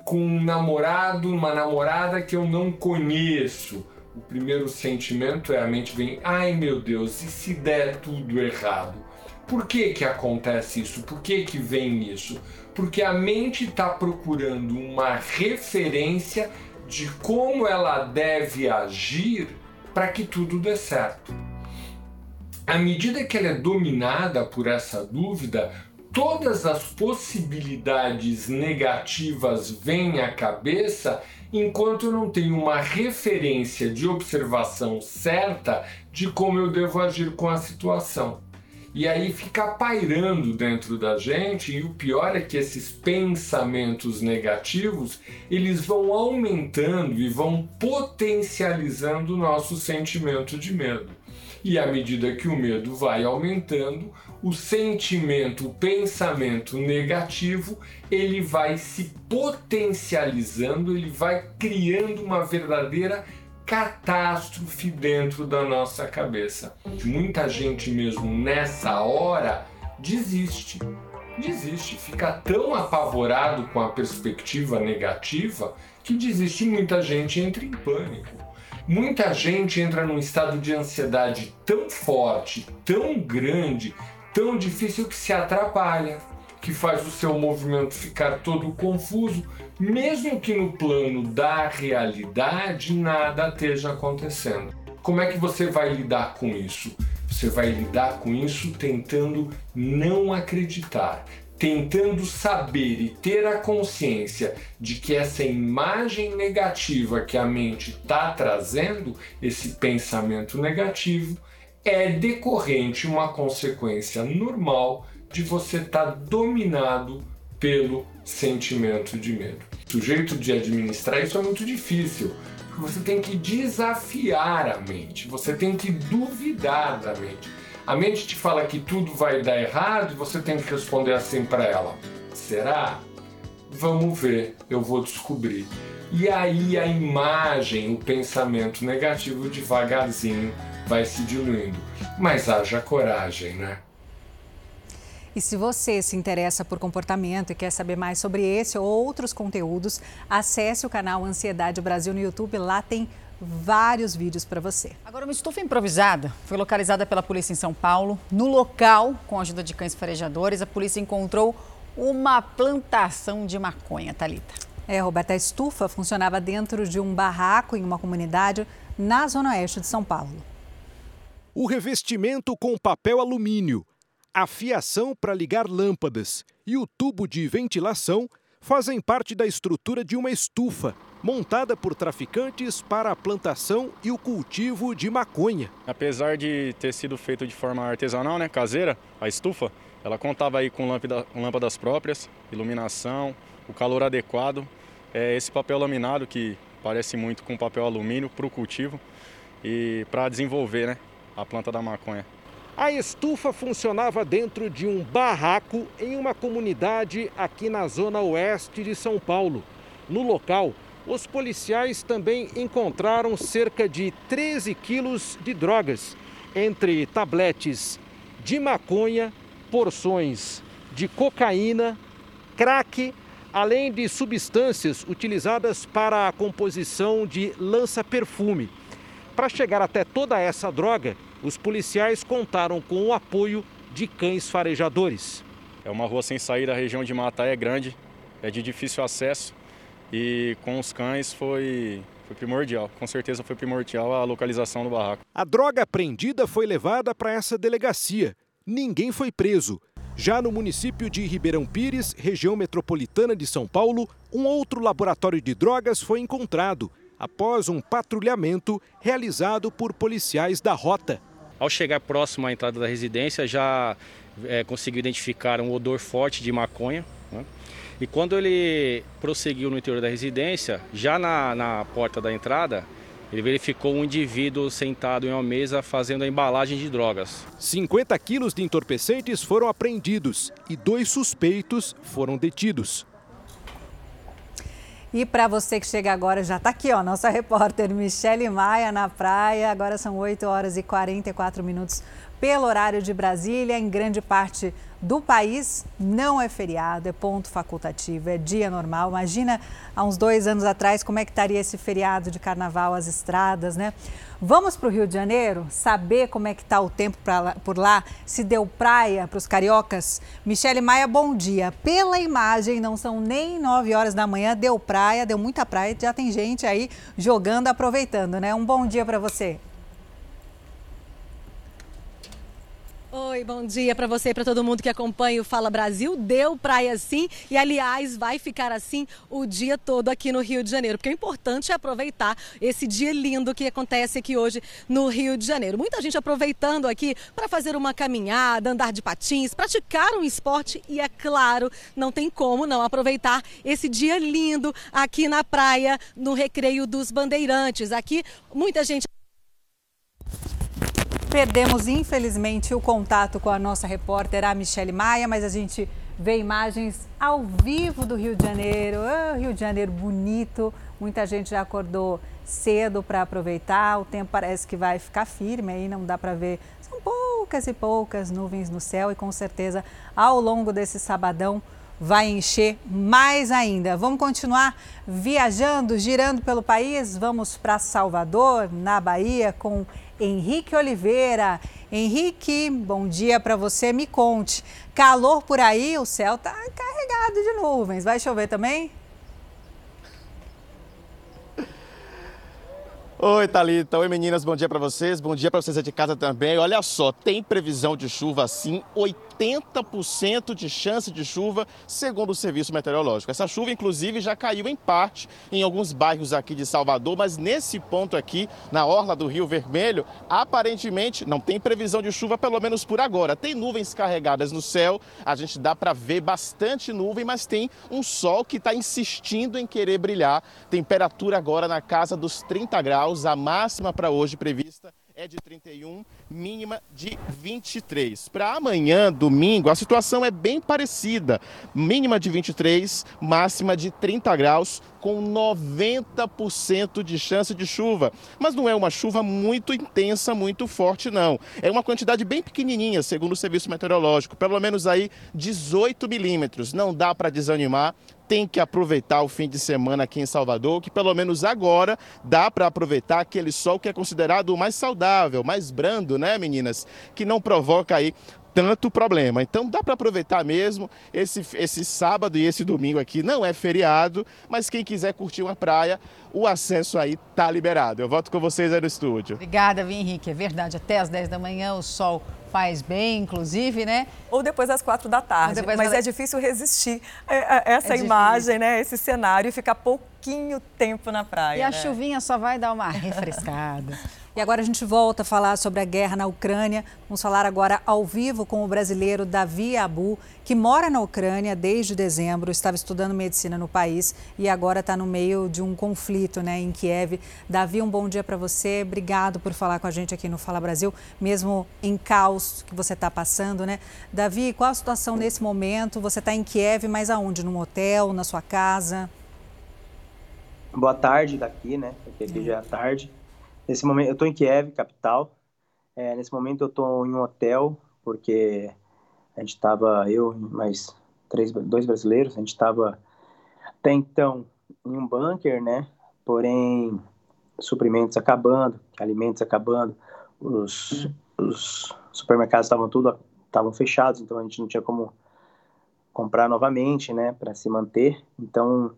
Speaker 21: com um namorado, uma namorada que eu não conheço. O primeiro sentimento é a mente vem, ai meu Deus, e se der tudo errado? Por que que acontece isso? Por que que vem isso? Porque a mente está procurando uma referência de como ela deve agir para que tudo dê certo. À medida que ela é dominada por essa dúvida, todas as possibilidades negativas vêm à cabeça enquanto eu não tenho uma referência de observação certa de como eu devo agir com a situação. E aí fica pairando dentro da gente, e o pior é que esses pensamentos negativos, eles vão aumentando e vão potencializando o nosso sentimento de medo. E à medida que o medo vai aumentando, o sentimento, o pensamento negativo, ele vai se potencializando, ele vai criando uma verdadeira catástrofe dentro da nossa cabeça. Muita gente mesmo nessa hora desiste. Desiste, fica tão apavorado com a perspectiva negativa que desiste muita gente entra em pânico. Muita gente entra num estado de ansiedade tão forte, tão grande, tão difícil que se atrapalha, que faz o seu movimento ficar todo confuso, mesmo que no plano da realidade nada esteja acontecendo. Como é que você vai lidar com isso? Você vai lidar com isso tentando não acreditar, tentando saber e ter a consciência de que essa imagem negativa que a mente está trazendo, esse pensamento negativo, é decorrente uma consequência normal de você estar tá dominado pelo sentimento de medo. O jeito de administrar isso é muito difícil. Você tem que desafiar a mente, você tem que duvidar da mente. A mente te fala que tudo vai dar errado e você tem que responder assim para ela: será? Vamos ver, eu vou descobrir. E aí a imagem, o pensamento negativo devagarzinho vai se diluindo. Mas haja coragem, né?
Speaker 3: E se você se interessa por comportamento e quer saber mais sobre esse ou outros conteúdos, acesse o canal Ansiedade Brasil no YouTube. Lá tem vários vídeos para você.
Speaker 1: Agora, uma estufa improvisada foi localizada pela polícia em São Paulo. No local, com a ajuda de cães farejadores, a polícia encontrou uma plantação de maconha, Talita.
Speaker 3: É, Roberta, a estufa funcionava dentro de um barraco em uma comunidade na zona oeste de São Paulo.
Speaker 22: O revestimento com papel alumínio a fiação para ligar lâmpadas e o tubo de ventilação fazem parte da estrutura de uma estufa, montada por traficantes para a plantação e o cultivo de maconha.
Speaker 23: Apesar de ter sido feito de forma artesanal, né, caseira, a estufa, ela contava aí com lâmpada, lâmpadas próprias, iluminação, o calor adequado, é esse papel laminado que parece muito com papel alumínio para o cultivo e para desenvolver né, a planta da maconha.
Speaker 22: A estufa funcionava dentro de um barraco em uma comunidade aqui na zona oeste de São Paulo. No local, os policiais também encontraram cerca de 13 quilos de drogas, entre tabletes de maconha, porções de cocaína, crack, além de substâncias utilizadas para a composição de lança-perfume. Para chegar até toda essa droga, os policiais contaram com o apoio de cães farejadores.
Speaker 23: É uma rua sem saída, a região de Mata é grande, é de difícil acesso e com os cães foi, foi primordial. Com certeza foi primordial a localização do barraco.
Speaker 22: A droga apreendida foi levada para essa delegacia. Ninguém foi preso. Já no município de Ribeirão Pires, região metropolitana de São Paulo, um outro laboratório de drogas foi encontrado após um patrulhamento realizado por policiais da rota.
Speaker 24: Ao chegar próximo à entrada da residência, já é, conseguiu identificar um odor forte de maconha. Né? E quando ele prosseguiu no interior da residência, já na, na porta da entrada, ele verificou um indivíduo sentado em uma mesa fazendo a embalagem de drogas.
Speaker 22: 50 quilos de entorpecentes foram apreendidos e dois suspeitos foram detidos.
Speaker 3: E para você que chega agora, já está aqui, ó, nossa repórter Michele Maia na praia. Agora são 8 horas e 44 minutos pelo horário de Brasília. Em grande parte do país não é feriado, é ponto facultativo, é dia normal. Imagina há uns dois anos atrás como é que estaria esse feriado de carnaval, as estradas, né? Vamos para o Rio de Janeiro saber como é que está o tempo pra, por lá, se deu praia para os cariocas. Michele Maia, bom dia. Pela imagem, não são nem 9 horas da manhã, deu praia, deu muita praia, já tem gente aí jogando, aproveitando, né? Um bom dia para você.
Speaker 25: Oi, bom dia para você e para todo mundo que acompanha o Fala Brasil. Deu praia sim e, aliás, vai ficar assim o dia todo aqui no Rio de Janeiro, porque o importante é aproveitar esse dia lindo que acontece aqui hoje no Rio de Janeiro. Muita gente aproveitando aqui para fazer uma caminhada, andar de patins, praticar um esporte e, é claro, não tem como não aproveitar esse dia lindo aqui na praia, no Recreio dos Bandeirantes. Aqui, muita gente
Speaker 3: Perdemos, infelizmente, o contato com a nossa repórter, a Michele Maia, mas a gente vê imagens ao vivo do Rio de Janeiro. Oh, Rio de Janeiro bonito, muita gente já acordou cedo para aproveitar. O tempo parece que vai ficar firme aí, não dá para ver. São poucas e poucas nuvens no céu e com certeza ao longo desse sabadão vai encher mais ainda. Vamos continuar viajando, girando pelo país. Vamos para Salvador, na Bahia, com Henrique Oliveira. Henrique, bom dia para você. Me conte, calor por aí, o céu está carregado de nuvens. Vai chover também?
Speaker 26: Oi, Thalita. Oi, meninas. Bom dia para vocês. Bom dia para vocês de casa também. Olha só, tem previsão de chuva sim, 80% de chance de chuva, segundo o Serviço Meteorológico. Essa chuva, inclusive, já caiu em parte em alguns bairros aqui de Salvador, mas nesse ponto aqui, na orla do Rio Vermelho, aparentemente não tem previsão de chuva, pelo menos por agora. Tem nuvens carregadas no céu, a gente dá para ver bastante nuvem, mas tem um sol que está insistindo em querer brilhar. Temperatura agora na casa dos 30 graus graus, a máxima para hoje prevista é de 31, mínima de 23. Para amanhã, domingo, a situação é bem parecida. Mínima de 23, máxima de 30 graus, com 90% de chance de chuva. Mas não é uma chuva muito intensa, muito forte, não. É uma quantidade bem pequenininha, segundo o Serviço Meteorológico, pelo menos aí 18 milímetros. Não dá para desanimar tem que aproveitar o fim de semana aqui em Salvador, que pelo menos agora dá para aproveitar aquele sol que é considerado o mais saudável, mais brando, né, meninas? Que não provoca aí tanto problema. Então dá para aproveitar mesmo esse, esse sábado e esse domingo aqui. Não é feriado, mas quem quiser curtir uma praia, o acesso aí tá liberado. Eu volto com vocês aí no estúdio.
Speaker 1: Obrigada, Vim Henrique. É verdade, até às 10 da manhã o sol faz bem, inclusive, né?
Speaker 2: Ou depois das quatro da tarde. Mas é difícil resistir a essa é imagem, né? Esse cenário e ficar pouquinho tempo na praia.
Speaker 1: E a
Speaker 2: né?
Speaker 1: chuvinha só vai dar uma <laughs> refrescada.
Speaker 3: E agora a gente volta a falar sobre a guerra na Ucrânia. Vamos falar agora ao vivo com o brasileiro Davi Abu, que mora na Ucrânia desde dezembro, estava estudando medicina no país e agora está no meio de um conflito né, em Kiev. Davi, um bom dia para você. Obrigado por falar com a gente aqui no Fala Brasil, mesmo em caos que você está passando, né? Davi, qual a situação nesse momento? Você está em Kiev, mas aonde? Num hotel, na sua casa?
Speaker 27: Boa tarde daqui, né? Porque aqui já é tarde. Nesse momento, eu estou em Kiev, capital. É, nesse momento, eu estou em um hotel, porque a gente estava, eu e mais três, dois brasileiros, a gente estava até então em um bunker, né? Porém, suprimentos acabando, alimentos acabando, os, os supermercados estavam tudo estavam fechados, então a gente não tinha como comprar novamente, né, para se manter. Então,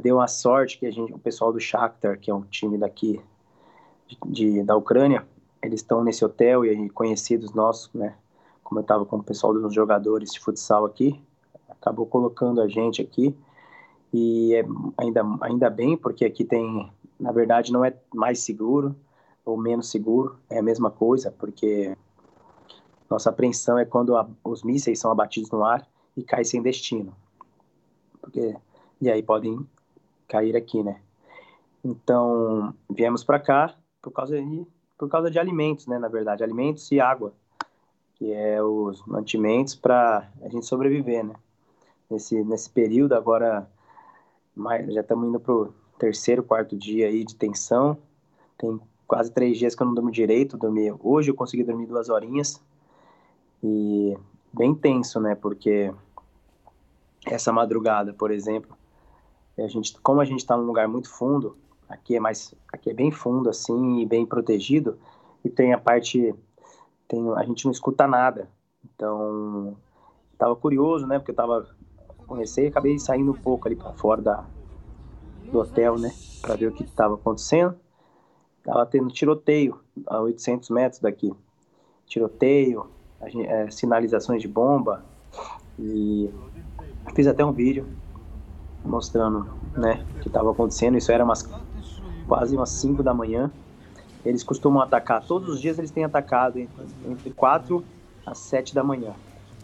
Speaker 27: deu uma sorte que a gente, o pessoal do Shakhtar, que é um time daqui de, da Ucrânia, eles estão nesse hotel e conhecidos nossos, né? Como eu estava com o pessoal dos jogadores de futsal aqui, acabou colocando a gente aqui e é ainda ainda bem porque aqui tem, na verdade, não é mais seguro ou menos seguro, é a mesma coisa, porque nossa apreensão é quando a, os mísseis são abatidos no ar e caem sem destino, porque e aí podem cair aqui, né? Então viemos para cá por causa de por causa de alimentos, né? Na verdade, alimentos e água, que é os mantimentos para a gente sobreviver, né? Nesse nesse período agora, já estamos indo pro terceiro, quarto dia aí de tensão. Tem quase três dias que eu não durmo direito. Dormi hoje eu consegui dormir duas horinhas e bem tenso, né? Porque essa madrugada, por exemplo, a gente, como a gente está num lugar muito fundo, Aqui é mais, aqui é bem fundo assim e bem protegido e tem a parte, tem, a gente não escuta nada. Então, estava curioso, né? Porque eu tava comecei acabei saindo um pouco ali para fora da do hotel, né? Para ver o que estava acontecendo. Tava tendo tiroteio a 800 metros daqui. Tiroteio, é, sinalizações de bomba e fiz até um vídeo mostrando, né, o que estava acontecendo. Isso era umas quase umas 5 da manhã. Eles costumam atacar, todos os dias eles têm atacado entre, entre 4 às 7 da manhã.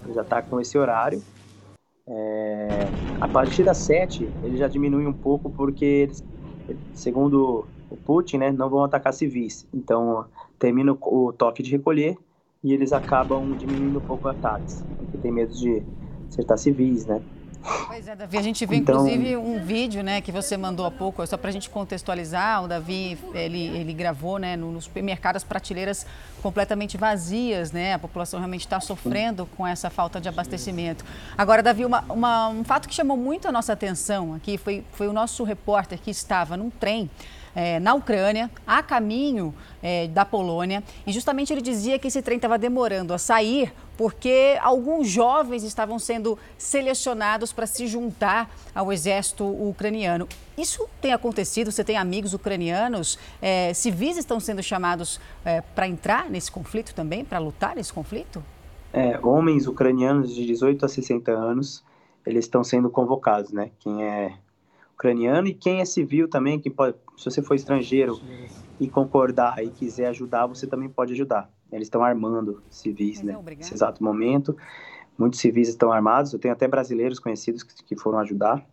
Speaker 27: Eles atacam esse horário. É, a partir das 7, eles já diminuem um pouco porque eles, segundo o Putin, né, não vão atacar civis. Então, termina o, o toque de recolher e eles acabam diminuindo um pouco ataques, porque tem medo de acertar civis, né?
Speaker 1: Pois é, Davi, a gente viu então... inclusive um vídeo né, que você mandou há pouco, só para a gente contextualizar, o Davi, ele, ele gravou né, nos supermercados prateleiras completamente vazias, né? A população realmente está sofrendo com essa falta de abastecimento. Agora, Davi, uma, uma, um fato que chamou muito a nossa atenção aqui foi, foi o nosso repórter que estava num trem é, na Ucrânia, a caminho é, da Polônia, e justamente ele dizia que esse trem estava demorando a sair porque alguns jovens estavam sendo selecionados para se juntar ao exército ucraniano. Isso tem acontecido? Você tem amigos ucranianos? É, civis estão sendo chamados é, para entrar nesse conflito também, para lutar nesse conflito?
Speaker 27: É, homens ucranianos de 18 a 60 anos, eles estão sendo convocados, né? Quem é ucraniano e quem é civil também, que pode, se você for estrangeiro e concordar e quiser ajudar, você também pode ajudar. Eles estão armando civis, né? Nesse exato momento. Muitos civis estão armados. Eu tenho até brasileiros conhecidos que, que foram ajudar.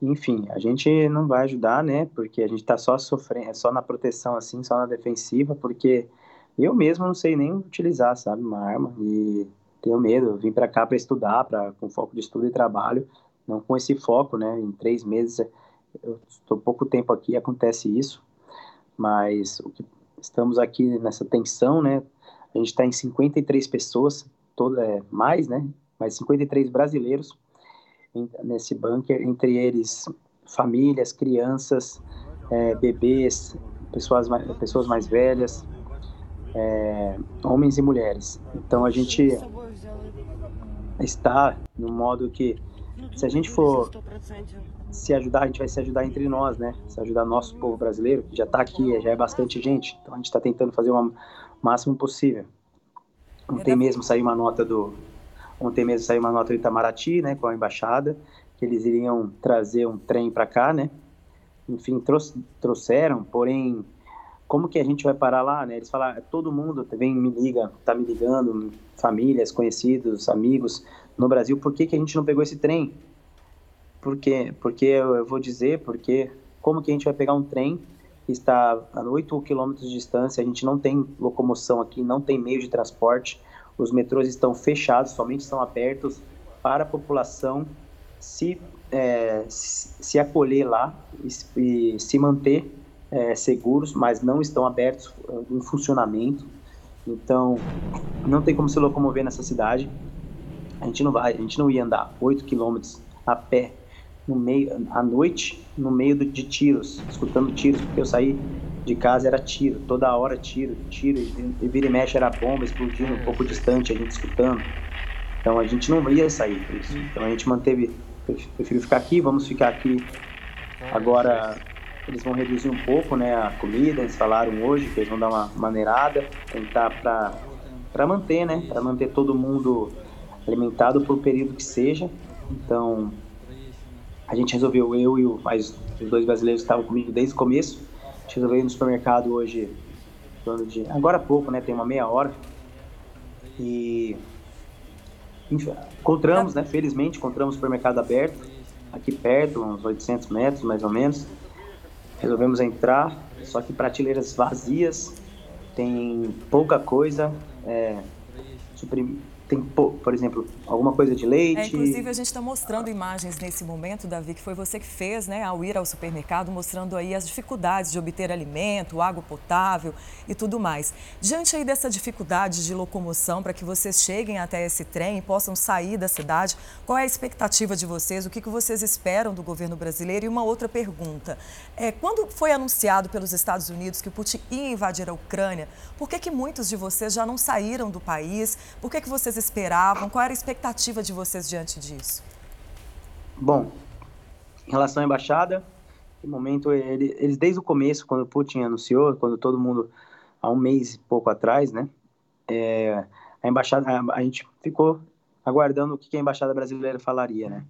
Speaker 27: Enfim, a gente não vai ajudar, né? Porque a gente está só sofrendo, é só na proteção, assim, só na defensiva, porque eu mesmo não sei nem utilizar, sabe, uma arma. E tenho medo. Eu vim para cá para estudar, para com foco de estudo e trabalho não com esse foco, né? Em três meses, eu estou pouco tempo aqui, acontece isso, mas o que estamos aqui nessa tensão, né? A gente está em 53 pessoas, toda é, mais, né? Mais 53 brasileiros em, nesse bunker, entre eles famílias, crianças, é, bebês, pessoas mais, pessoas mais velhas, é, homens e mulheres. Então a gente está no modo que se a gente for se ajudar, a gente vai se ajudar entre nós, né? Se ajudar nosso povo brasileiro, que já está aqui, já é bastante gente. Então a gente está tentando fazer o máximo possível. Ontem mesmo saiu uma nota do. Ontem mesmo saiu uma nota do Itamaraty, né, com a embaixada, que eles iriam trazer um trem para cá, né? Enfim, trouxeram, porém, como que a gente vai parar lá, né? Eles falaram, todo mundo vem me liga, tá me ligando, famílias, conhecidos, amigos no Brasil, por que, que a gente não pegou esse trem? Por quê? Porque eu vou dizer, porque como que a gente vai pegar um trem que está a 8 quilômetros de distância, a gente não tem locomoção aqui, não tem meio de transporte, os metrôs estão fechados, somente estão abertos para a população se, é, se acolher lá e, e se manter é, seguros, mas não estão abertos em funcionamento. Então, não tem como se locomover nessa cidade. A gente não vai, a gente não ia andar 8 quilômetros a pé no meio à noite, no meio de tiros, escutando tiros, porque eu saí de casa era tiro, toda hora tiro, tiro, e vira e mexe era bomba explodindo um pouco distante, a gente escutando. Então a gente não ia sair por isso. Então a gente manteve, prefiro ficar aqui, vamos ficar aqui agora eles vão reduzir um pouco né, a comida, eles falaram hoje que eles vão dar uma maneirada, tentar para manter, né? Para manter todo mundo alimentado por um período que seja. Então, a gente resolveu, eu e o, os dois brasileiros que estavam comigo desde o começo, a gente resolveu ir no supermercado hoje, de, agora há pouco, né? Tem uma meia hora. E encontramos, né? Felizmente, encontramos o supermercado aberto, aqui perto, uns 800 metros mais ou menos. Resolvemos entrar, só que prateleiras vazias, tem pouca coisa, é, tem, por exemplo, alguma coisa de leite. É,
Speaker 2: inclusive, a gente está mostrando imagens nesse momento, Davi, que foi você que fez, né, ao ir ao supermercado, mostrando aí as dificuldades de obter alimento, água potável e tudo mais. Diante aí dessa dificuldade de locomoção, para que vocês cheguem até esse trem e possam sair da cidade, qual é a expectativa de vocês? O que, que vocês esperam do governo brasileiro? E uma outra pergunta: é, quando foi anunciado pelos Estados Unidos que Putin ia invadir a Ucrânia, por que, que muitos de vocês já não saíram do país? Por que, que vocês esperavam? Qual era a expectativa de vocês diante disso?
Speaker 27: Bom, em relação à embaixada, no momento ele, eles desde o começo, quando o Putin anunciou, quando todo mundo há um mês e pouco atrás, né, é, a embaixada, a, a, gente ficou aguardando o que a embaixada brasileira falaria, né?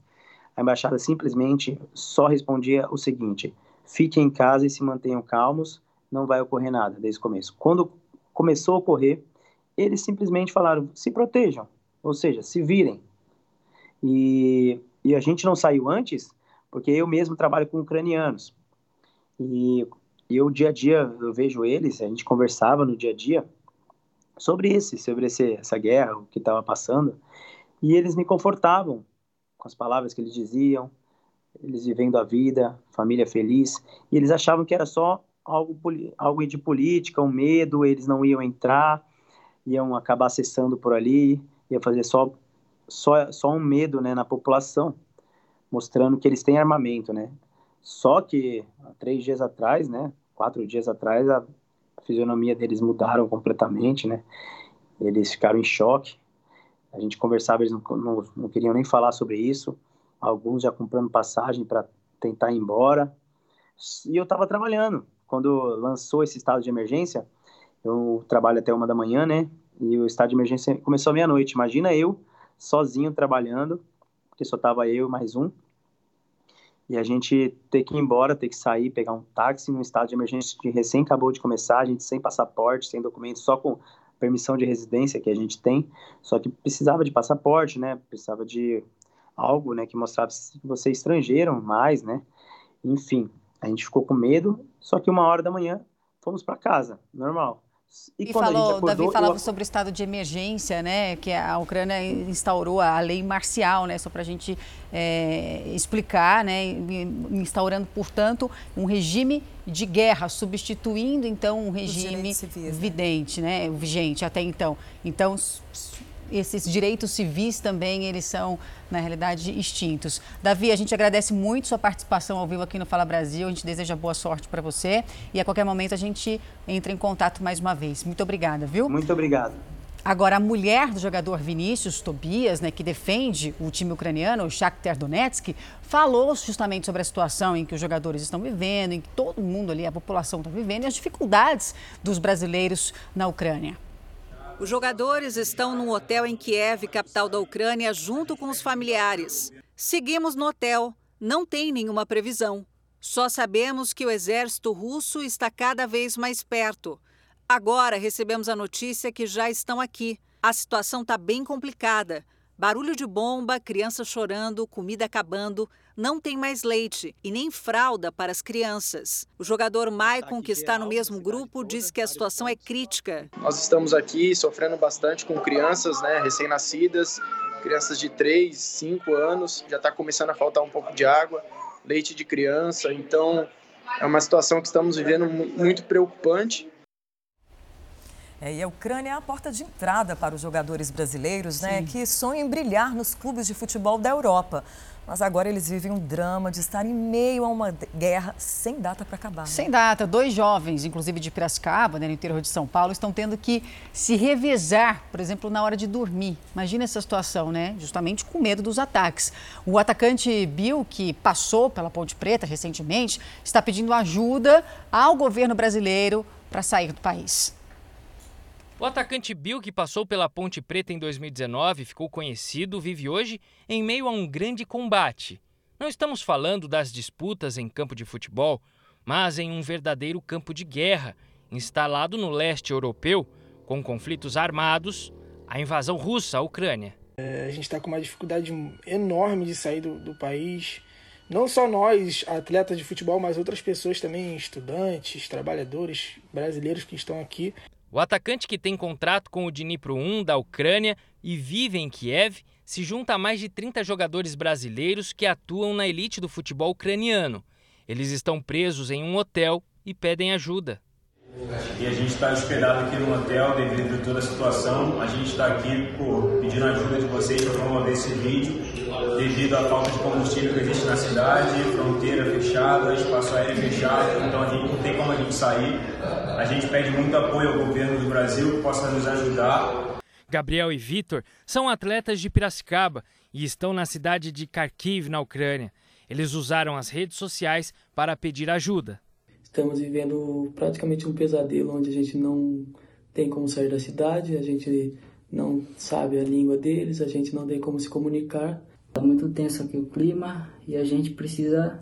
Speaker 27: A embaixada simplesmente só respondia o seguinte: fiquem em casa e se mantenham calmos, não vai ocorrer nada desde o começo. Quando começou a ocorrer, eles simplesmente falaram: se protejam, ou seja, se virem. E, e a gente não saiu antes, porque eu mesmo trabalho com ucranianos. E, eu, dia a dia, eu vejo eles, a gente conversava no dia a dia sobre esse, sobre esse, essa guerra, o que estava passando, e eles me confortavam com as palavras que eles diziam, eles vivendo a vida, família feliz, e eles achavam que era só algo, algo de política, um medo, eles não iam entrar, iam acabar acessando por ali, ia fazer só, só, só um medo né, na população, mostrando que eles têm armamento, né? Só que três dias atrás, né, quatro dias atrás, a fisionomia deles mudaram completamente, né? Eles ficaram em choque. A gente conversava, eles não, não, não queriam nem falar sobre isso. Alguns já comprando passagem para tentar ir embora. E eu estava trabalhando. Quando lançou esse estado de emergência, eu trabalho até uma da manhã, né? E o estado de emergência começou meia-noite. Imagina eu sozinho trabalhando, porque só tava eu mais um. E a gente ter que ir embora, ter que sair, pegar um táxi num estado de emergência que recém acabou de começar, a gente sem passaporte, sem documento, só com permissão de residência que a gente tem. Só que precisava de passaporte, né? Precisava de algo, né, que mostrasse que você é estrangeiro mais, né? Enfim, a gente ficou com medo, só que uma hora da manhã fomos para casa, normal.
Speaker 1: E, e falou, acordou, Davi falava eu... sobre o estado de emergência, né? Que a Ucrânia instaurou a lei marcial, né? Só para a gente é, explicar, né? Instaurando, portanto, um regime de guerra, substituindo então um regime civis, vidente, né? né? Vigente até então. Então esses direitos civis também, eles são, na realidade, extintos. Davi, a gente agradece muito sua participação ao vivo aqui no Fala Brasil, a gente deseja boa sorte para você e a qualquer momento a gente entra em contato mais uma vez. Muito obrigada, viu?
Speaker 27: Muito obrigado.
Speaker 1: Agora, a mulher do jogador Vinícius Tobias, né, que defende o time ucraniano, o Shakhtar Donetsk, falou justamente sobre a situação em que os jogadores estão vivendo, em que todo mundo ali, a população está vivendo e as dificuldades dos brasileiros na Ucrânia.
Speaker 28: Os jogadores estão num hotel em Kiev, capital da Ucrânia, junto com os familiares. Seguimos no hotel, não tem nenhuma previsão.
Speaker 3: Só sabemos que o exército russo está cada vez mais perto. Agora recebemos a notícia que já estão aqui. A situação está bem complicada. Barulho de bomba, crianças chorando, comida acabando, não tem mais leite e nem fralda para as crianças. O jogador Maicon, que está no mesmo grupo, diz que a situação é crítica.
Speaker 29: Nós estamos aqui sofrendo bastante com crianças né, recém-nascidas, crianças de 3, 5 anos, já está começando a faltar um pouco de água, leite de criança, então é uma situação que estamos vivendo muito preocupante
Speaker 2: é, e a Ucrânia é a porta de entrada para os jogadores brasileiros, né, que sonham em brilhar nos clubes de futebol da Europa. Mas agora eles vivem um drama de estar em meio a uma guerra sem data para acabar. Né?
Speaker 1: Sem data. Dois jovens, inclusive de Piracicaba, né, no interior de São Paulo, estão tendo que se revezar, por exemplo, na hora de dormir. Imagina essa situação, né? Justamente com medo dos ataques. O atacante Bill, que passou pela Ponte Preta recentemente, está pedindo ajuda ao governo brasileiro para sair do país.
Speaker 30: O atacante Bill, que passou pela Ponte Preta em 2019 e ficou conhecido, vive hoje em meio a um grande combate. Não estamos falando das disputas em campo de futebol, mas em um verdadeiro campo de guerra, instalado no leste europeu, com conflitos armados, a invasão russa à Ucrânia.
Speaker 31: É, a gente está com uma dificuldade enorme de sair do, do país. Não só nós, atletas de futebol, mas outras pessoas também, estudantes, trabalhadores brasileiros que estão aqui.
Speaker 30: O atacante que tem contrato com o Dnipro 1 da Ucrânia e vive em Kiev se junta a mais de 30 jogadores brasileiros que atuam na elite do futebol ucraniano. Eles estão presos em um hotel e pedem ajuda.
Speaker 32: E a gente está hospedado aqui no hotel devido a toda a situação. A gente está aqui por, pedindo ajuda de vocês para promover esse vídeo, devido à falta de combustível que existe na cidade, fronteira fechada, espaço aéreo fechado, então a gente não tem como a gente sair. A gente pede muito apoio ao governo do Brasil que possa nos ajudar.
Speaker 30: Gabriel e Vitor são atletas de Piracicaba e estão na cidade de Kharkiv, na Ucrânia. Eles usaram as redes sociais para pedir ajuda.
Speaker 33: Estamos vivendo praticamente um pesadelo onde a gente não tem como sair da cidade, a gente não sabe a língua deles, a gente não tem como se comunicar.
Speaker 34: Está muito tenso aqui o clima e a gente precisa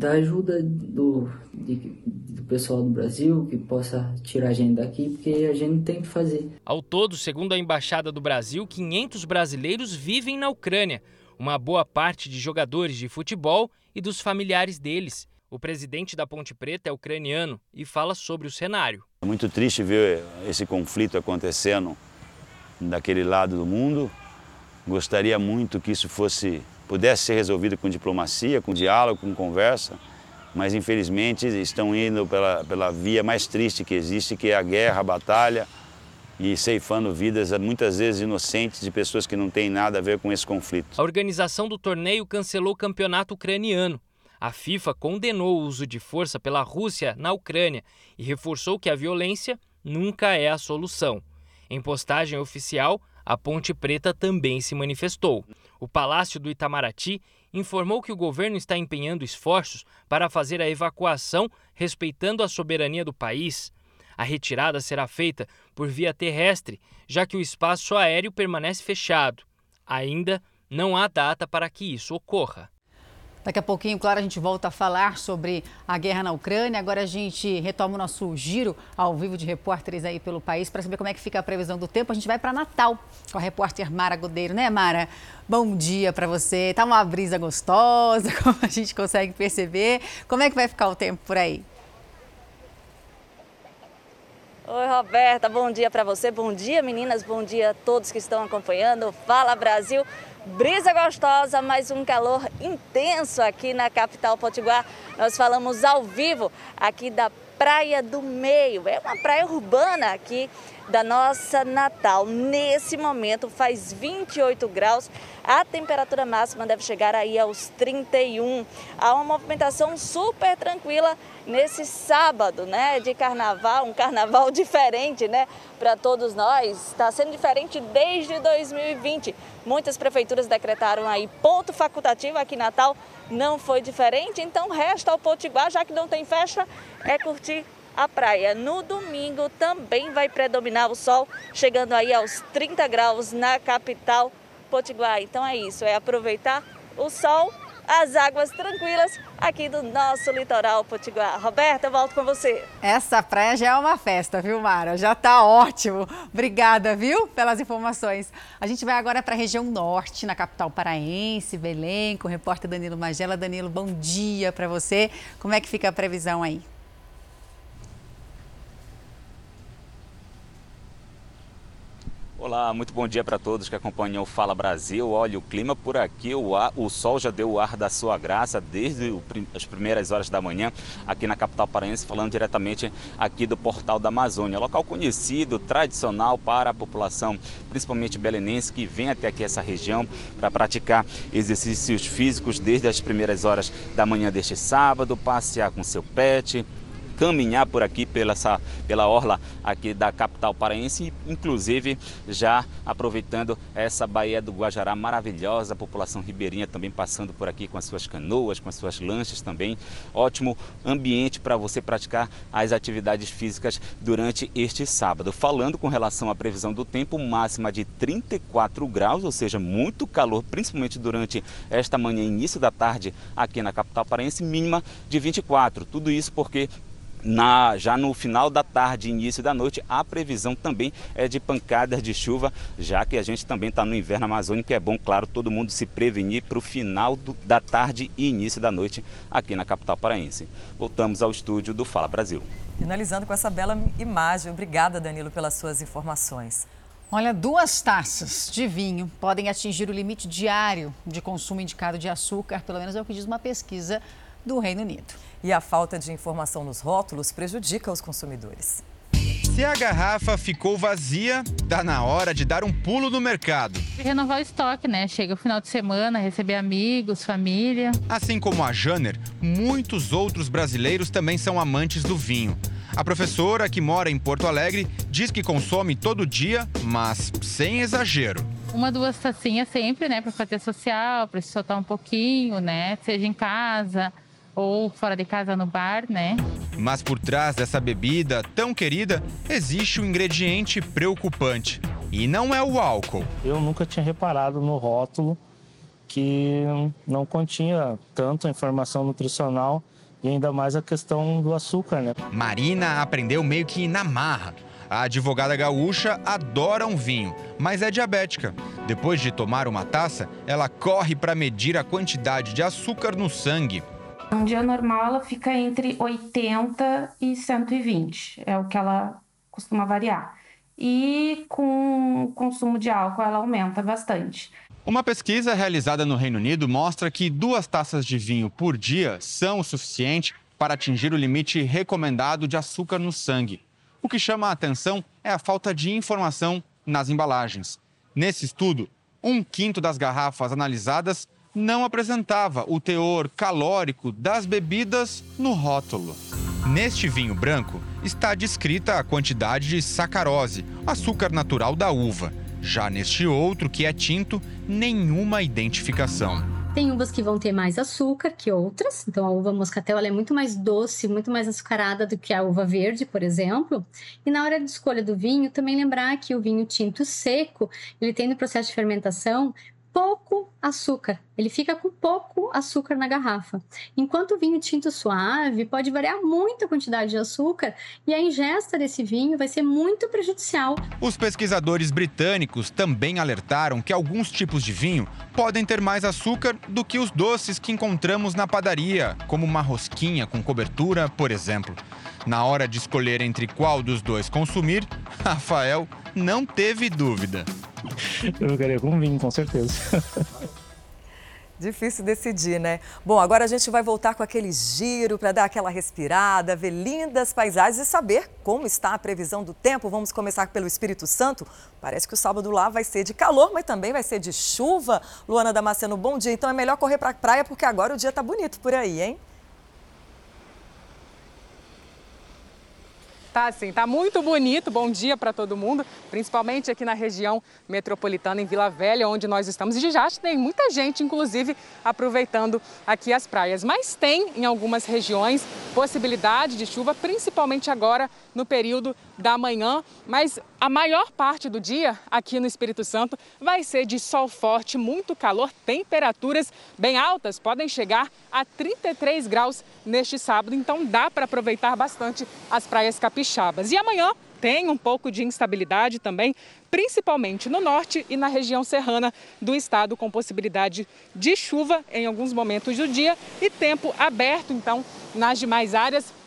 Speaker 34: da ajuda do, de, do pessoal do Brasil que possa tirar a gente daqui, porque a gente não tem o que fazer.
Speaker 30: Ao todo, segundo a Embaixada do Brasil, 500 brasileiros vivem na Ucrânia, uma boa parte de jogadores de futebol e dos familiares deles. O presidente da Ponte Preta é ucraniano e fala sobre o cenário.
Speaker 35: É muito triste ver esse conflito acontecendo daquele lado do mundo. Gostaria muito que isso fosse pudesse ser resolvido com diplomacia, com diálogo, com conversa, mas infelizmente estão indo pela, pela via mais triste que existe, que é a guerra, a batalha e ceifando vidas muitas vezes inocentes de pessoas que não têm nada a ver com esse conflito.
Speaker 30: A organização do torneio cancelou o campeonato ucraniano. A FIFA condenou o uso de força pela Rússia na Ucrânia e reforçou que a violência nunca é a solução. Em postagem oficial, a Ponte Preta também se manifestou. O Palácio do Itamaraty informou que o governo está empenhando esforços para fazer a evacuação respeitando a soberania do país. A retirada será feita por via terrestre, já que o espaço aéreo permanece fechado. Ainda não há data para que isso ocorra.
Speaker 1: Daqui a pouquinho, claro, a gente volta a falar sobre a guerra na Ucrânia. Agora a gente retoma o nosso giro ao vivo de repórteres aí pelo país para saber como é que fica a previsão do tempo. A gente vai para Natal com a repórter Mara Godeiro, né, Mara? Bom dia para você. Tá uma brisa gostosa, <laughs> como a gente consegue perceber. Como é que vai ficar o tempo por aí?
Speaker 36: Oi, Roberta, bom dia para você, bom dia meninas, bom dia a todos que estão acompanhando. Fala Brasil! Brisa gostosa, mas um calor intenso aqui na capital potiguar. Nós falamos ao vivo aqui da Praia do Meio. É uma praia urbana aqui da nossa Natal. Nesse momento faz 28 graus. A temperatura máxima deve chegar aí aos 31. Há uma movimentação super tranquila nesse sábado, né, de carnaval, um carnaval <laughs> diferente, né, para todos nós. Está sendo diferente desde 2020. Muitas prefeituras decretaram aí ponto facultativo aqui em Natal, não foi diferente. Então resta ao Potiguar, já que não tem festa, é curtir a praia. No domingo também vai predominar o sol, chegando aí aos 30 graus na capital Potiguar. Então é isso, é aproveitar o sol
Speaker 37: as águas tranquilas aqui do nosso litoral potiguar. Roberta, eu volto com você.
Speaker 1: Essa praia já é uma festa, viu, Mara? Já tá ótimo. Obrigada, viu, pelas informações. A gente vai agora para a região norte, na capital paraense, Belém, com o repórter Danilo Magela. Danilo, bom dia para você. Como é que fica a previsão aí?
Speaker 35: Olá, muito bom dia para todos que acompanham o Fala Brasil. Olha, o clima por aqui, o, ar, o sol já deu o ar da sua graça desde o, as primeiras horas da manhã aqui na capital paraense, falando diretamente aqui do Portal da Amazônia. Local conhecido, tradicional para a população, principalmente belenense, que vem até aqui essa região para praticar exercícios físicos desde as primeiras horas da manhã deste sábado, passear com seu pet, caminhar por aqui pela, essa, pela orla aqui da capital paraense, inclusive já aproveitando essa Baía do Guajará maravilhosa, a população ribeirinha também passando por aqui com as suas canoas, com as suas lanchas também. Ótimo ambiente para você praticar as atividades físicas durante este sábado. Falando com relação à previsão do tempo, máxima de 34 graus, ou seja, muito calor, principalmente durante esta manhã, início da tarde aqui na capital paraense, mínima de 24. Tudo isso porque na, já no final da tarde, início da noite, a previsão também é de pancadas de chuva, já que a gente também está no inverno amazônico. É bom, claro, todo mundo se prevenir para o final do, da tarde e início da noite aqui na capital paraense. Voltamos ao estúdio do Fala Brasil.
Speaker 2: Finalizando com essa bela imagem. Obrigada, Danilo, pelas suas informações.
Speaker 1: Olha, duas taças de vinho podem atingir o limite diário de consumo indicado de açúcar, pelo menos é o que diz uma pesquisa do Reino Unido.
Speaker 2: E a falta de informação nos rótulos prejudica os consumidores.
Speaker 38: Se a garrafa ficou vazia, tá na hora de dar um pulo no mercado.
Speaker 39: Renovar o estoque, né? Chega o final de semana, receber amigos, família.
Speaker 38: Assim como a Janer, muitos outros brasileiros também são amantes do vinho. A professora, que mora em Porto Alegre, diz que consome todo dia, mas sem exagero.
Speaker 39: Uma, duas tacinhas sempre, né? Para fazer social, para se soltar um pouquinho, né? Seja em casa, ou fora de casa no bar, né?
Speaker 38: Mas por trás dessa bebida tão querida existe um ingrediente preocupante. E não é o álcool.
Speaker 40: Eu nunca tinha reparado no rótulo que não continha tanto informação nutricional e ainda mais a questão do açúcar, né?
Speaker 38: Marina aprendeu meio que na marra. A advogada gaúcha adora um vinho, mas é diabética. Depois de tomar uma taça, ela corre para medir a quantidade de açúcar no sangue.
Speaker 39: Um dia normal ela fica entre 80 e 120, é o que ela costuma variar. E com o consumo de álcool ela aumenta bastante.
Speaker 38: Uma pesquisa realizada no Reino Unido mostra que duas taças de vinho por dia são o suficiente para atingir o limite recomendado de açúcar no sangue. O que chama a atenção é a falta de informação nas embalagens. Nesse estudo, um quinto das garrafas analisadas não apresentava o teor calórico das bebidas no rótulo. Neste vinho branco está descrita a quantidade de sacarose, açúcar natural da uva. Já neste outro, que é tinto, nenhuma identificação.
Speaker 41: Tem uvas que vão ter mais açúcar que outras, então a uva moscatel é muito mais doce, muito mais açucarada do que a uva verde, por exemplo. E na hora de escolha do vinho, também lembrar que o vinho tinto seco, ele tem no processo de fermentação pouco açúcar. Ele fica com pouco açúcar na garrafa. Enquanto o vinho tinto suave pode variar muito a quantidade de açúcar e a ingesta desse vinho vai ser muito prejudicial.
Speaker 38: Os pesquisadores britânicos também alertaram que alguns tipos de vinho podem ter mais açúcar do que os doces que encontramos na padaria, como uma rosquinha com cobertura, por exemplo. Na hora de escolher entre qual dos dois consumir, <laughs> Rafael não teve dúvida.
Speaker 40: Eu ficaria com vinho, com certeza.
Speaker 2: Difícil decidir, né? Bom, agora a gente vai voltar com aquele giro para dar aquela respirada, ver lindas paisagens e saber como está a previsão do tempo. Vamos começar pelo Espírito Santo. Parece que o sábado lá vai ser de calor, mas também vai ser de chuva. Luana Damasceno, bom dia. Então é melhor correr para a praia porque agora o dia está bonito por aí, hein?
Speaker 42: Tá sim, tá muito bonito. Bom dia para todo mundo, principalmente aqui na região metropolitana em Vila Velha, onde nós estamos. E já tem muita gente, inclusive, aproveitando aqui as praias. Mas tem em algumas regiões possibilidade de chuva, principalmente agora no período da manhã. Mas A maior parte do dia aqui no Espírito Santo vai ser de sol forte, muito calor, temperaturas bem altas, podem chegar a 33 graus neste sábado, então dá para aproveitar bastante as praias capixabas. E amanhã tem um pouco de instabilidade também, principalmente no norte e na região serrana do estado, com possibilidade de chuva em alguns momentos do dia e tempo aberto, então, nas demais áreas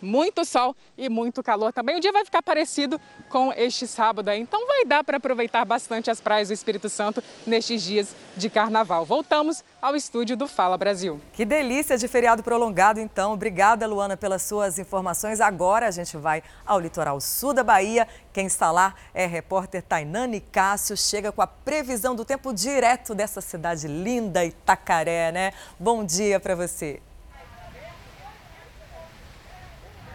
Speaker 42: muito sol e muito calor também. O dia vai ficar parecido com este sábado aí, então vai dar para aproveitar bastante as praias do Espírito Santo nestes dias de carnaval. Voltamos ao estúdio do Fala Brasil.
Speaker 2: Que delícia de feriado prolongado, então. Obrigada, Luana, pelas suas informações. Agora a gente vai ao litoral sul da Bahia. Quem está lá é repórter Tainani Cássio. Chega com a previsão do tempo direto dessa cidade linda, Itacaré, né? Bom dia para você.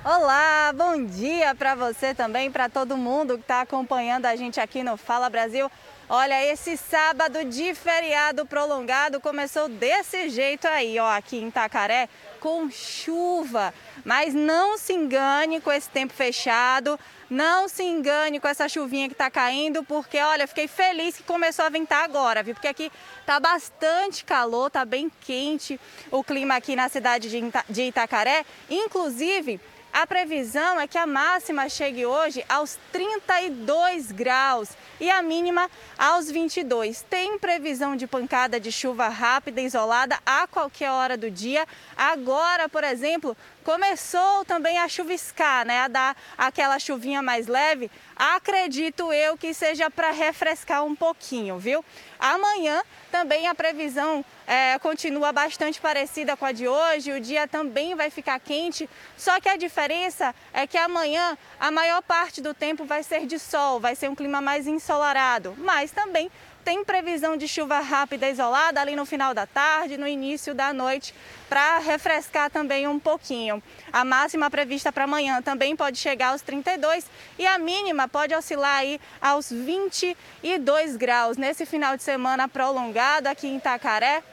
Speaker 43: Olá, bom dia para você também, para todo mundo que está acompanhando a gente aqui no Fala Brasil. Olha, esse sábado de feriado prolongado começou desse jeito aí, ó, aqui em Itacaré, com chuva. Mas não se engane com esse tempo fechado, não se engane com essa chuvinha que está caindo, porque olha, fiquei feliz que começou a ventar agora, viu? Porque aqui tá bastante calor, tá bem quente o clima aqui na cidade de Itacaré. Inclusive, a previsão é que a máxima chegue hoje aos 32 graus e a mínima aos 22. Tem previsão de pancada de chuva rápida isolada a qualquer hora do dia. Agora, por exemplo, começou também a chuviscar, né? A dar aquela chuvinha mais leve. Acredito eu que seja para refrescar um pouquinho, viu? Amanhã também a previsão é, continua bastante parecida com a de hoje. O dia também vai ficar quente, só que a diferença é que amanhã a maior parte do tempo vai ser de sol, vai ser um clima mais ensolarado, mas também tem previsão de chuva rápida isolada ali no final da tarde, no início da noite, para refrescar também um pouquinho. A máxima prevista para amanhã também pode chegar aos 32 e a mínima pode oscilar aí aos 22 graus. Nesse final de semana prolongado aqui em Itacaré,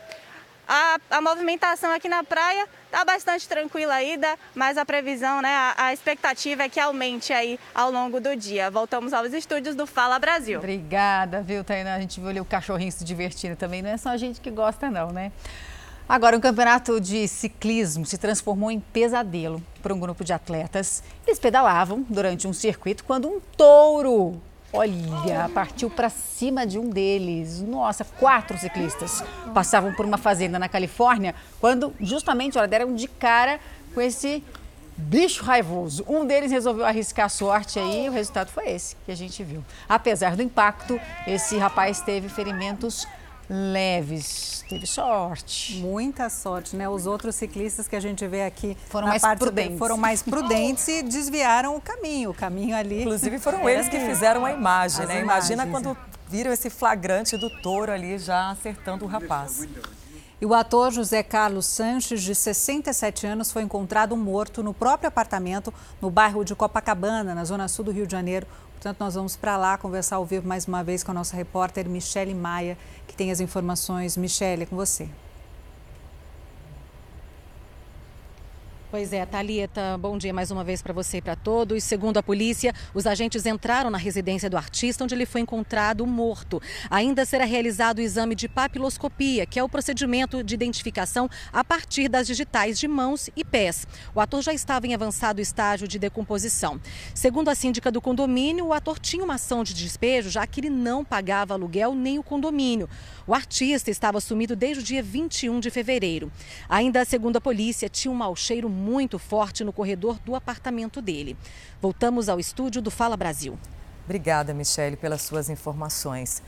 Speaker 43: a, a movimentação aqui na praia está bastante tranquila ainda, mas a previsão, né, a, a, expectativa é que aumente aí ao longo do dia. Voltamos aos estúdios do Fala Brasil.
Speaker 1: Obrigada, viu, Tainá? A gente viu ali o cachorrinho se divertindo também, não é só a gente que gosta não, né? Agora, um campeonato de ciclismo se transformou em pesadelo para um grupo de atletas. Eles pedalavam durante um circuito quando um touro Olha, partiu para cima de um deles. Nossa, quatro ciclistas passavam por uma fazenda na Califórnia quando justamente olha, deram de cara com esse bicho raivoso. Um deles resolveu arriscar a sorte aí e o resultado foi esse que a gente viu. Apesar do impacto, esse rapaz teve ferimentos leves. Teve sorte.
Speaker 3: Muita sorte, né? Os outros ciclistas que a gente vê aqui
Speaker 1: foram mais prudentes.
Speaker 3: Foram mais prudentes e desviaram o caminho. O caminho ali.
Speaker 2: Inclusive foram eles que fizeram a imagem, né? Imagina quando viram esse flagrante do touro ali já acertando o rapaz.
Speaker 3: E o ator José Carlos Sanches, de 67 anos, foi encontrado morto no próprio apartamento no bairro de Copacabana, na zona sul do Rio de Janeiro. Portanto, nós vamos para lá conversar ao vivo mais uma vez com a nossa repórter Michele Maia, que tem as informações. Michele, é com você.
Speaker 44: Pois é, Thalita, bom dia mais uma vez para você e para todos. Segundo a polícia, os agentes entraram na residência do artista, onde ele foi encontrado morto. Ainda será realizado o exame de papiloscopia, que é o procedimento de identificação a partir das digitais de mãos e pés. O ator já estava em avançado estágio de decomposição. Segundo a síndica do condomínio, o ator tinha uma ação de despejo, já que ele não pagava aluguel nem o condomínio. O artista estava sumido desde o dia 21 de fevereiro. Ainda segundo a polícia, tinha um mau cheiro muito forte no corredor do apartamento dele. Voltamos ao estúdio do Fala Brasil.
Speaker 2: Obrigada, Michele, pelas suas informações.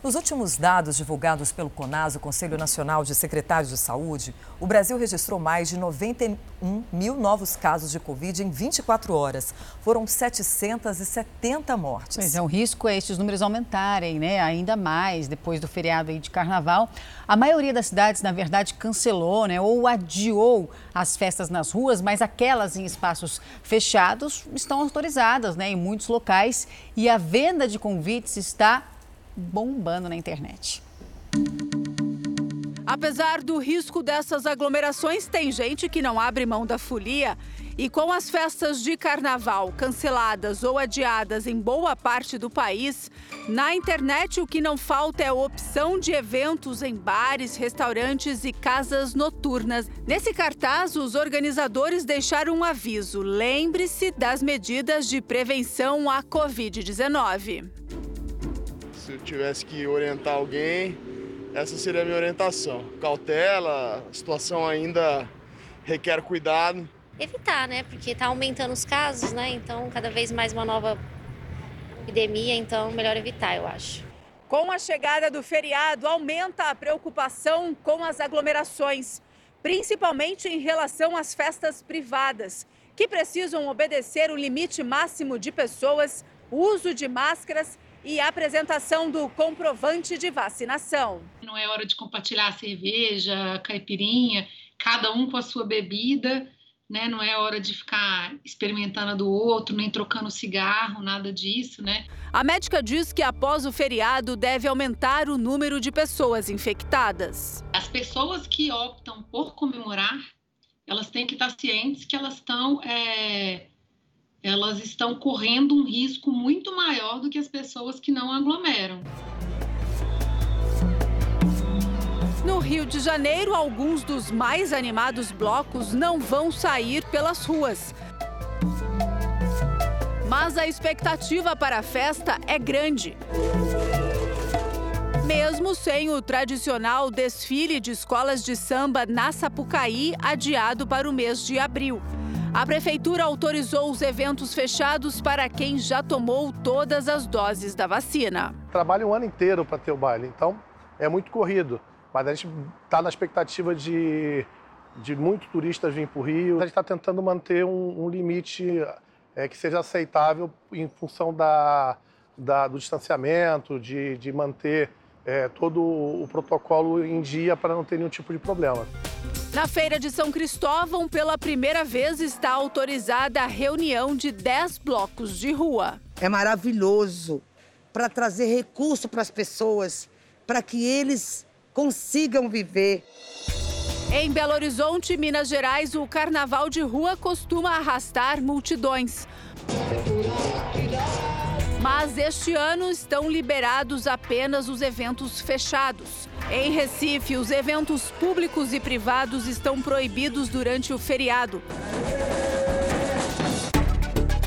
Speaker 2: Nos últimos dados divulgados pelo CONAS, o Conselho Nacional de Secretários de Saúde, o Brasil registrou mais de 91 mil novos casos de Covid em 24 horas. Foram 770 mortes.
Speaker 1: Pois é, o risco é esses números aumentarem, né? Ainda mais depois do feriado de carnaval. A maioria das cidades, na verdade, cancelou, né? Ou adiou as festas nas ruas, mas aquelas em espaços fechados estão autorizadas, né? Em muitos locais. E a venda de convites está bombando na internet.
Speaker 45: Apesar do risco dessas aglomerações, tem gente que não abre mão da folia
Speaker 46: E com as festas de carnaval canceladas ou adiadas em boa parte do país, na internet o que não falta é opção de eventos em bares, restaurantes e casas noturnas. Nesse cartaz, os organizadores deixaram um aviso: lembre-se das medidas de prevenção à Covid-19.
Speaker 47: Se eu tivesse que orientar alguém, essa seria a minha orientação. Cautela, a situação ainda requer cuidado
Speaker 45: evitar, né? Porque está aumentando os casos, né? Então, cada vez mais uma nova epidemia, então melhor evitar, eu acho.
Speaker 46: Com a chegada do feriado, aumenta a preocupação com as aglomerações, principalmente em relação às festas privadas, que precisam obedecer o limite máximo de pessoas, uso de máscaras e apresentação do comprovante de vacinação.
Speaker 48: Não é hora de compartilhar cerveja, caipirinha, cada um com a sua bebida né? Não é hora de ficar experimentando a do outro, nem trocando cigarro, nada disso, né?
Speaker 46: A médica diz que após o feriado deve aumentar o número de pessoas infectadas.
Speaker 48: As pessoas que optam por comemorar, elas têm que estar cientes que elas estão é, elas estão correndo um risco muito maior do que as pessoas que não aglomeram.
Speaker 46: No Rio de Janeiro, alguns dos mais animados blocos não vão sair pelas ruas. Mas a expectativa para a festa é grande. Mesmo sem o tradicional desfile de escolas de samba na Sapucaí, adiado para o mês de abril. A prefeitura autorizou os eventos fechados para quem já tomou todas as doses da vacina.
Speaker 47: Trabalha um ano inteiro para ter o baile, então é muito corrido. Mas a gente está na expectativa de, de muitos turistas virem para o Rio. A gente está tentando manter um, um limite é, que seja aceitável em função da, da do distanciamento, de, de manter é, todo o protocolo em dia para não ter nenhum tipo de problema.
Speaker 46: Na Feira de São Cristóvão, pela primeira vez está autorizada a reunião de 10 blocos de rua.
Speaker 49: É maravilhoso para trazer recurso para as pessoas, para que eles consigam viver.
Speaker 46: Em Belo Horizonte, Minas Gerais, o carnaval de rua costuma arrastar multidões. Mas este ano estão liberados apenas os eventos fechados. Em Recife, os eventos públicos e privados estão proibidos durante o feriado.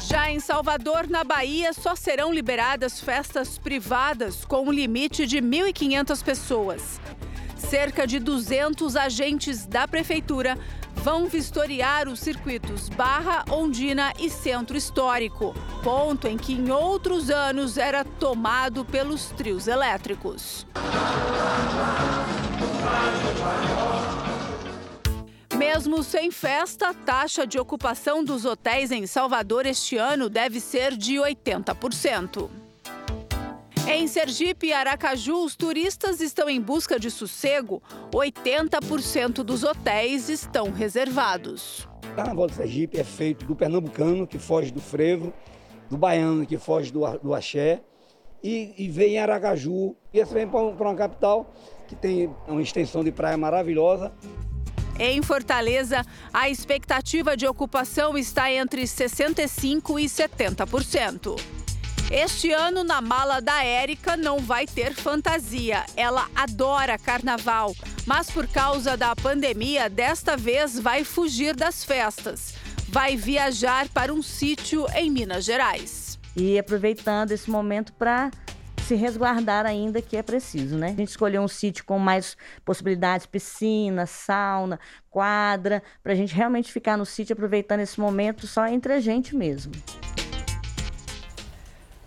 Speaker 46: Já em Salvador, na Bahia, só serão liberadas festas privadas com um limite de 1.500 pessoas. Cerca de 200 agentes da prefeitura vão vistoriar os circuitos Barra, Ondina e Centro Histórico, ponto em que em outros anos era tomado pelos trios elétricos. Mesmo sem festa, a taxa de ocupação dos hotéis em Salvador este ano deve ser de 80%. Em Sergipe e Aracaju, os turistas estão em busca de sossego. 80% dos hotéis estão reservados.
Speaker 50: O Carnaval de Sergipe é feito do pernambucano, que foge do frevo, do baiano, que foge do, do axé, e, e vem em Aracaju. E esse vem para uma capital que tem uma extensão de praia maravilhosa.
Speaker 46: Em Fortaleza, a expectativa de ocupação está entre 65% e 70%. Este ano, na mala da Érica, não vai ter fantasia. Ela adora carnaval, mas por causa da pandemia, desta vez vai fugir das festas. Vai viajar para um sítio em Minas Gerais.
Speaker 51: E aproveitando esse momento para se resguardar ainda que é preciso, né? A gente escolheu um sítio com mais possibilidades, piscina, sauna, quadra, para a gente realmente ficar no sítio aproveitando esse momento só entre a gente mesmo.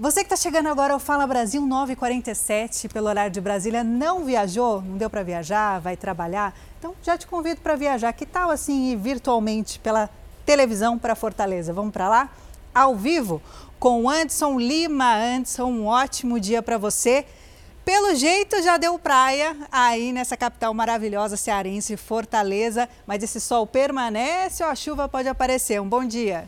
Speaker 3: Você que está chegando agora ao Fala Brasil 947 pelo horário de Brasília, não viajou? Não deu para viajar? Vai trabalhar? Então já te convido para viajar. Que tal assim ir virtualmente pela televisão para Fortaleza? Vamos para lá? Ao vivo com Anderson Lima. Anderson, um ótimo dia para você. Pelo jeito já deu praia aí nessa capital maravilhosa cearense, Fortaleza, mas esse sol permanece ou a chuva pode aparecer? Um bom dia.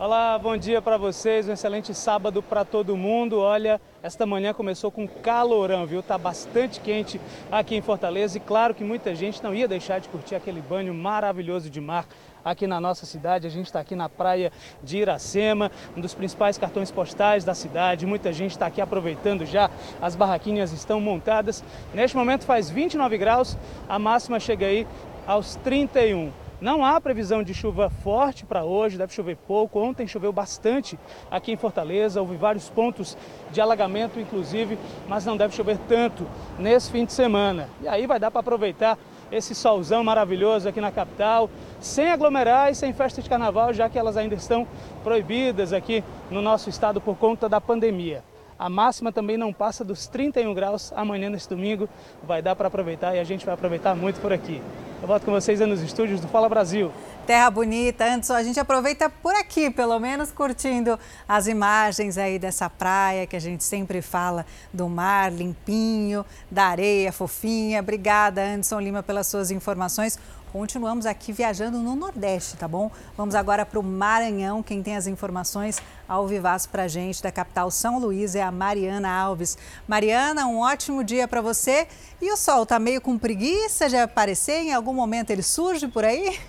Speaker 42: Olá, bom dia para vocês, um excelente sábado para todo mundo. Olha, esta manhã começou com calorão, viu? Tá bastante quente aqui em Fortaleza e claro que muita gente não ia deixar de curtir aquele banho maravilhoso de mar aqui na nossa cidade. A gente está aqui na praia de Iracema, um dos principais cartões postais da cidade. Muita gente está aqui aproveitando já, as barraquinhas estão montadas. Neste momento faz 29 graus, a máxima chega aí aos 31. Não há previsão de chuva forte para hoje, deve chover pouco. Ontem choveu bastante aqui em Fortaleza, houve vários pontos de alagamento, inclusive, mas não deve chover tanto nesse fim de semana. E aí vai dar para aproveitar esse solzão maravilhoso aqui na capital, sem aglomerar e sem festa de carnaval, já que elas ainda estão proibidas aqui no nosso estado por conta da pandemia. A máxima também não passa dos 31 graus amanhã nesse domingo. Vai dar para aproveitar e a gente vai aproveitar muito por aqui. Eu volto com vocês nos estúdios do Fala Brasil.
Speaker 3: Terra bonita, antes a gente aproveita por aqui, pelo menos curtindo as imagens aí dessa praia que a gente sempre fala do mar limpinho, da areia fofinha. Obrigada, Anderson Lima, pelas suas informações. Continuamos aqui viajando no Nordeste, tá bom? Vamos agora para o Maranhão. Quem tem as informações ao vivaço para a gente da capital São Luís é a Mariana Alves. Mariana, um ótimo dia para você. E o sol tá meio com preguiça de aparecer? Em algum momento ele surge por aí?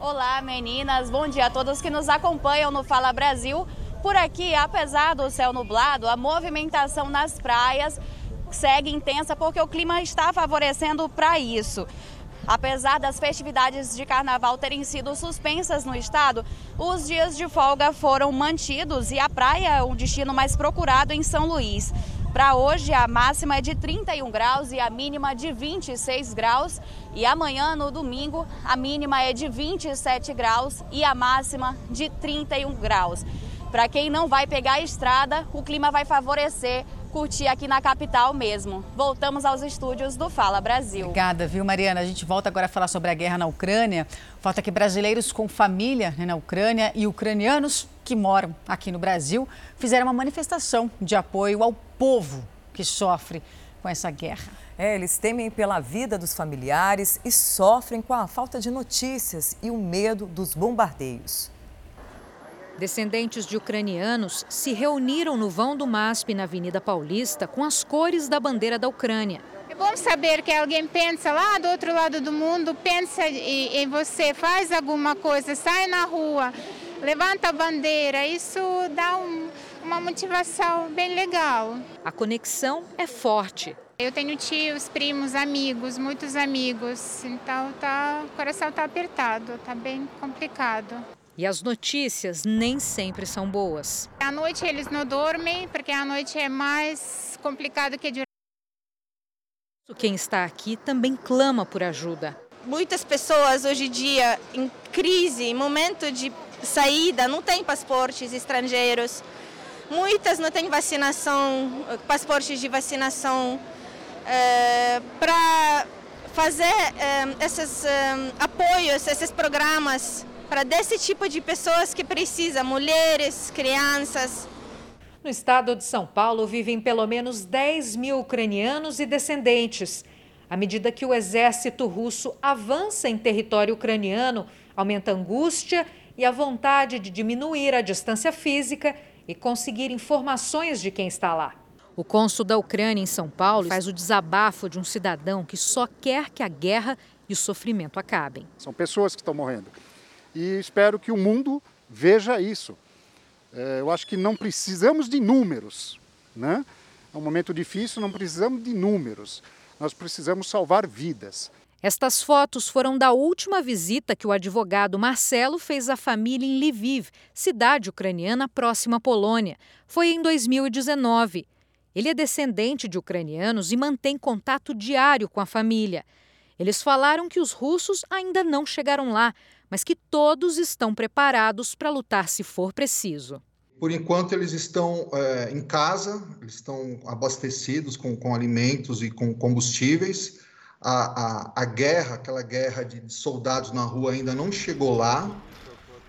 Speaker 52: Olá, meninas. Bom dia a todos que nos acompanham no Fala Brasil. Por aqui, apesar do céu nublado, a movimentação nas praias segue intensa porque o clima está favorecendo para isso. Apesar das festividades de carnaval terem sido suspensas no estado, os dias de folga foram mantidos e a praia é o destino mais procurado em São Luís. Para hoje, a máxima é de 31 graus e a mínima de 26 graus. E amanhã, no domingo, a mínima é de 27 graus e a máxima de 31 graus. Para quem não vai pegar a estrada, o clima vai favorecer curtir aqui na capital mesmo. Voltamos aos estúdios do Fala Brasil.
Speaker 1: Obrigada, viu, Mariana? A gente volta agora a falar sobre a guerra na Ucrânia. Falta que brasileiros com família né, na Ucrânia e ucranianos que moram aqui no Brasil fizeram uma manifestação de apoio ao povo que sofre com essa guerra.
Speaker 2: É, eles temem pela vida dos familiares e sofrem com a falta de notícias e o medo dos bombardeios.
Speaker 53: Descendentes de ucranianos se reuniram no vão do MASP na Avenida Paulista com as cores da bandeira da Ucrânia.
Speaker 54: É bom saber que alguém pensa lá do outro lado do mundo, pensa em você, faz alguma coisa, sai na rua, levanta a bandeira. Isso dá um, uma motivação bem legal.
Speaker 53: A conexão é forte.
Speaker 54: Eu tenho tios, primos, amigos, muitos amigos, então tá, o coração está apertado, está bem complicado.
Speaker 53: E as notícias nem sempre são boas.
Speaker 54: À noite eles não dormem, porque à noite é mais complicado que de
Speaker 53: quem está aqui também clama por ajuda.
Speaker 55: Muitas pessoas hoje em dia em crise, em momento de saída, não têm passaportes estrangeiros. Muitas não têm vacinação, passaportes de vacinação é, para fazer é, esses é, apoios, esses programas para desse tipo de pessoas que precisa, mulheres, crianças.
Speaker 53: No estado de São Paulo vivem pelo menos 10 mil ucranianos e descendentes. À medida que o exército russo avança em território ucraniano, aumenta a angústia e a vontade de diminuir a distância física e conseguir informações de quem está lá. O cônsul da Ucrânia em São Paulo faz o desabafo de um cidadão que só quer que a guerra e o sofrimento acabem.
Speaker 56: São pessoas que estão morrendo e espero que o mundo veja isso. É, eu acho que não precisamos de números, né? É um momento difícil, não precisamos de números. Nós precisamos salvar vidas.
Speaker 53: Estas fotos foram da última visita que o advogado Marcelo fez à família em Lviv, cidade ucraniana próxima à Polônia. Foi em 2019. Ele é descendente de ucranianos e mantém contato diário com a família. Eles falaram que os russos ainda não chegaram lá, mas que todos estão preparados para lutar se for preciso.
Speaker 29: Por enquanto, eles estão é, em casa, eles estão abastecidos com, com alimentos e com combustíveis. A, a, a guerra, aquela guerra de soldados na rua, ainda não chegou lá,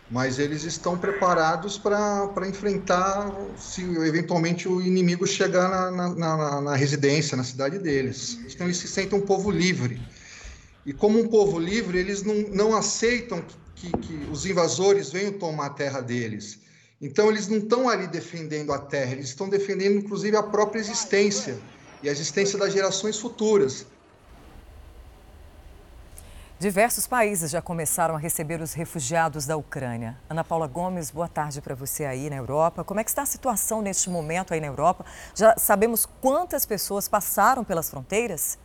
Speaker 29: mas eles estão preparados para enfrentar se eventualmente o inimigo chegar na, na, na, na residência, na cidade deles. Então, eles se sentem um povo livre E como um povo livre, eles não, não aceitam que, que os invasores venham tomar a terra deles. Então, eles não estão ali defendendo a terra, eles estão defendendo, inclusive, a própria existência e a existência das gerações futuras.
Speaker 2: Diversos países já começaram a receber os refugiados da Ucrânia. Ana Paula Gomes, boa tarde para você aí na Europa. Como é que está a situação neste momento aí na Europa? Já sabemos quantas pessoas passaram pelas fronteiras?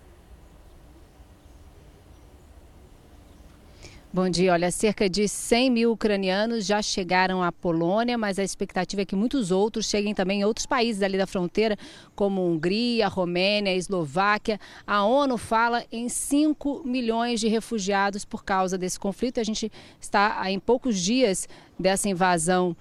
Speaker 57: Bom dia. Olha, cerca de 100 mil ucranianos já chegaram à Polônia, mas a expectativa é que muitos outros cheguem também em outros países ali da fronteira, como Hungria, Romênia, Eslováquia. A ONU fala em 5 milhões de refugiados por causa desse conflito. A gente está em poucos dias dessa invasão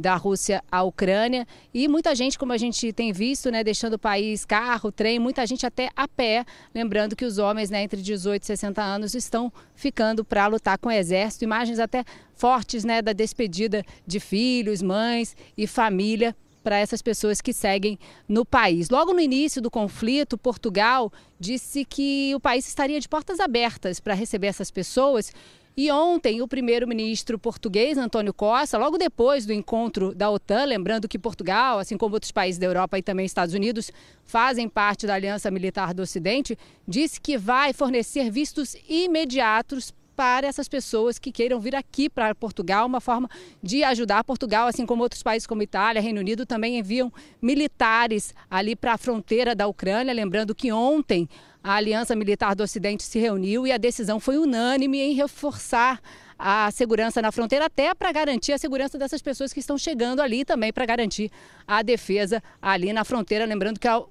Speaker 57: da Rússia à Ucrânia. E muita gente, como a gente tem visto, né, deixando o país, carro, trem, muita gente até a pé, lembrando que os homens né, entre 18 e 60 anos estão ficando para lutar com o exército, imagens até fortes né, da despedida de filhos, mães e família para essas pessoas que seguem no país. Logo no início do conflito, Portugal disse que o país estaria de portas abertas para receber essas pessoas e ontem, o primeiro-ministro português, Antônio Costa, logo depois do encontro da OTAN, lembrando que Portugal, assim como outros países da Europa e também Estados Unidos, fazem parte da Aliança Militar do Ocidente, disse que vai fornecer vistos imediatos para essas pessoas que queiram vir aqui para Portugal, uma forma de ajudar Portugal, assim como outros países como Itália, Reino Unido, também enviam militares ali para a fronteira da Ucrânia. Lembrando que ontem a Aliança Militar do Ocidente se reuniu e a decisão foi unânime em reforçar a segurança na fronteira, até para garantir a segurança dessas pessoas que estão chegando ali também para garantir a defesa ali na fronteira. Lembrando que a,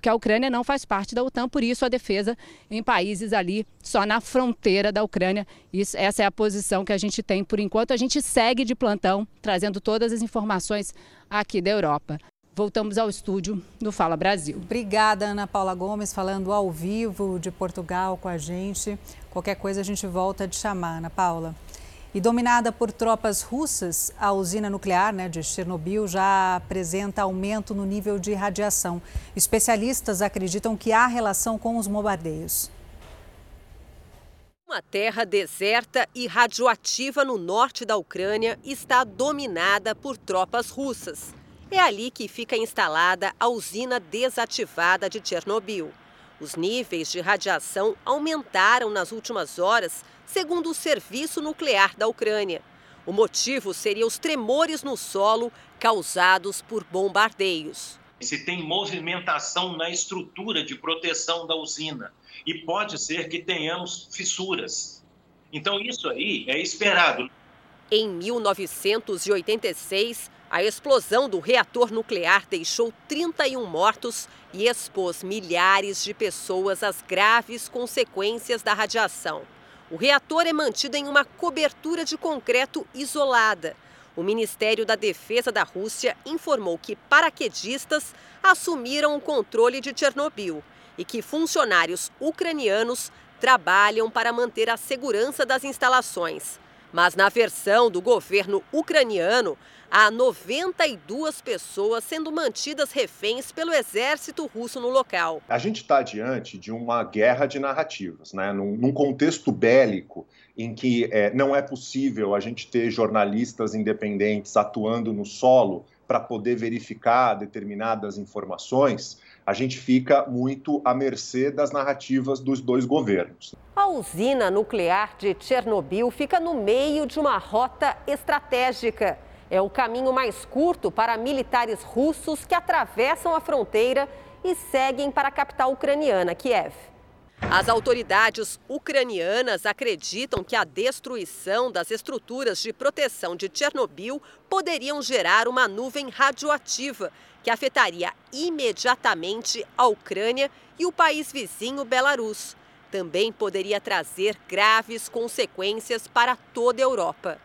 Speaker 57: que a Ucrânia não faz parte da OTAN, por isso a defesa em países ali só na fronteira da Ucrânia. Isso, essa é a posição que a gente tem por enquanto. A gente segue de plantão, trazendo todas as informações aqui da Europa voltamos ao estúdio do Fala Brasil.
Speaker 3: Obrigada, Ana Paula Gomes, falando ao vivo de Portugal com a gente. Qualquer coisa a gente volta a te chamar, Ana Paula. E dominada por tropas russas, a usina nuclear né, de Chernobyl já apresenta aumento no nível de radiação. Especialistas acreditam que há relação com os bombardeios.
Speaker 58: Uma terra deserta e radioativa no norte da Ucrânia está dominada por tropas russas. É ali que fica instalada a usina desativada de Chernobyl. Os níveis de radiação aumentaram nas últimas horas, segundo o Serviço Nuclear da Ucrânia. O motivo seria os tremores no solo causados por bombardeios.
Speaker 59: Se tem movimentação na estrutura de proteção da usina e pode ser que tenhamos fissuras. Então, isso aí é esperado.
Speaker 58: Em 1986, a explosão do reator nuclear deixou 31 mortos e expôs milhares de pessoas às graves consequências da radiação. O reator é mantido em uma cobertura de concreto isolada. O Ministério da Defesa da Rússia informou que paraquedistas assumiram o controle de Chernobyl e que funcionários ucranianos trabalham para manter a segurança das instalações. Mas na versão do governo ucraniano, há 92 pessoas sendo mantidas reféns pelo exército russo no local.
Speaker 60: A gente está diante de uma guerra de narrativas, né? num, num contexto bélico em que é, não é possível a gente ter jornalistas independentes atuando no solo para poder verificar determinadas informações, a gente fica muito à mercê das narrativas dos dois governos.
Speaker 58: A usina nuclear de Chernobyl fica no meio de uma rota estratégica. É o caminho mais curto para militares russos que atravessam a fronteira e seguem para a capital ucraniana, Kiev. As autoridades ucranianas acreditam que a destruição das estruturas de proteção de Chernobyl poderiam gerar uma nuvem radioativa que afetaria imediatamente a Ucrânia e o país vizinho Belarus. Também poderia trazer graves consequências para toda a Europa.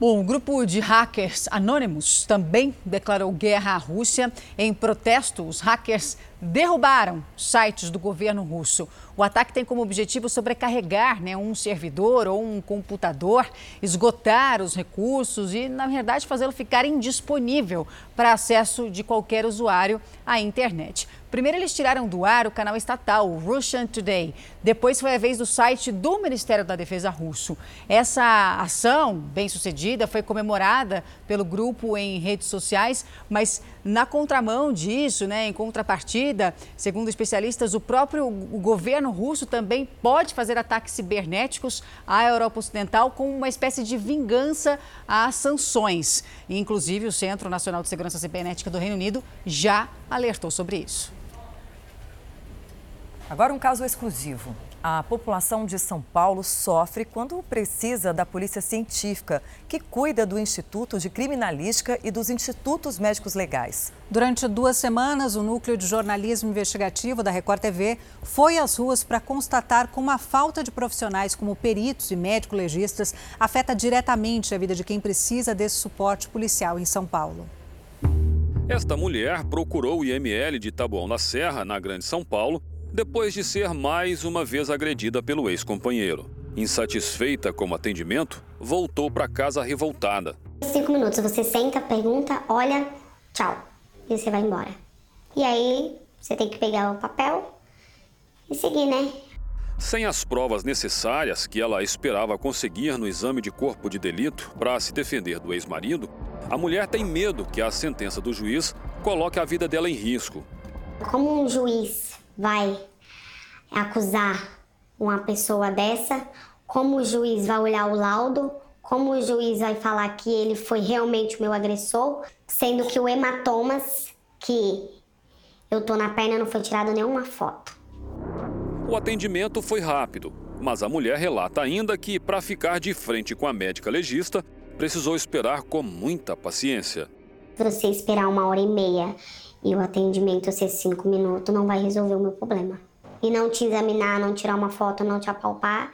Speaker 1: Bom, o grupo de hackers anônimos também declarou guerra à Rússia. Em protesto, os hackers derrubaram sites do governo russo. O ataque tem como objetivo sobrecarregar né, um servidor ou um computador, esgotar os recursos e, na verdade, fazê-lo ficar indisponível para acesso de qualquer usuário à internet. Primeiro, eles tiraram do ar o canal estatal, Russian Today. Depois foi a vez do site do Ministério da Defesa russo. Essa ação, bem sucedida, foi comemorada pelo grupo em redes sociais, mas na contramão disso, né, em contrapartida, segundo especialistas, o próprio governo russo também pode fazer ataques cibernéticos à Europa Ocidental como uma espécie de vingança às sanções. Inclusive, o Centro Nacional de Segurança Cibernética do Reino Unido já alertou sobre isso.
Speaker 2: Agora um caso exclusivo. A população de São Paulo sofre quando precisa da polícia científica, que cuida do Instituto de Criminalística e dos Institutos Médicos Legais.
Speaker 3: Durante duas semanas, o Núcleo de Jornalismo Investigativo da Record TV foi às ruas para constatar como a falta de profissionais como peritos e médico-legistas afeta diretamente a vida de quem precisa desse suporte policial em São Paulo.
Speaker 61: Esta mulher procurou o IML de Taboão da Serra, na Grande São Paulo, depois de ser mais uma vez agredida pelo ex-companheiro. Insatisfeita com o atendimento, voltou para casa revoltada.
Speaker 62: Cinco minutos, você senta, pergunta, olha, tchau. E você vai embora. E aí, você tem que pegar o papel e seguir, né?
Speaker 61: Sem as provas necessárias que ela esperava conseguir no exame de corpo de delito para se defender do ex-marido, a mulher tem medo que a sentença do juiz coloque a vida dela em risco.
Speaker 62: Como um juiz vai acusar uma pessoa dessa, como o juiz vai olhar o laudo, como o juiz vai falar que ele foi realmente o meu agressor, sendo que o hematomas que eu tô na perna não foi tirado nenhuma foto.
Speaker 61: O atendimento foi rápido, mas a mulher relata ainda que para ficar de frente com a médica legista, precisou esperar com muita paciência.
Speaker 62: Você esperar uma hora e meia e o atendimento ser cinco minutos não vai resolver o meu problema. E não te examinar, não tirar uma foto, não te apalpar,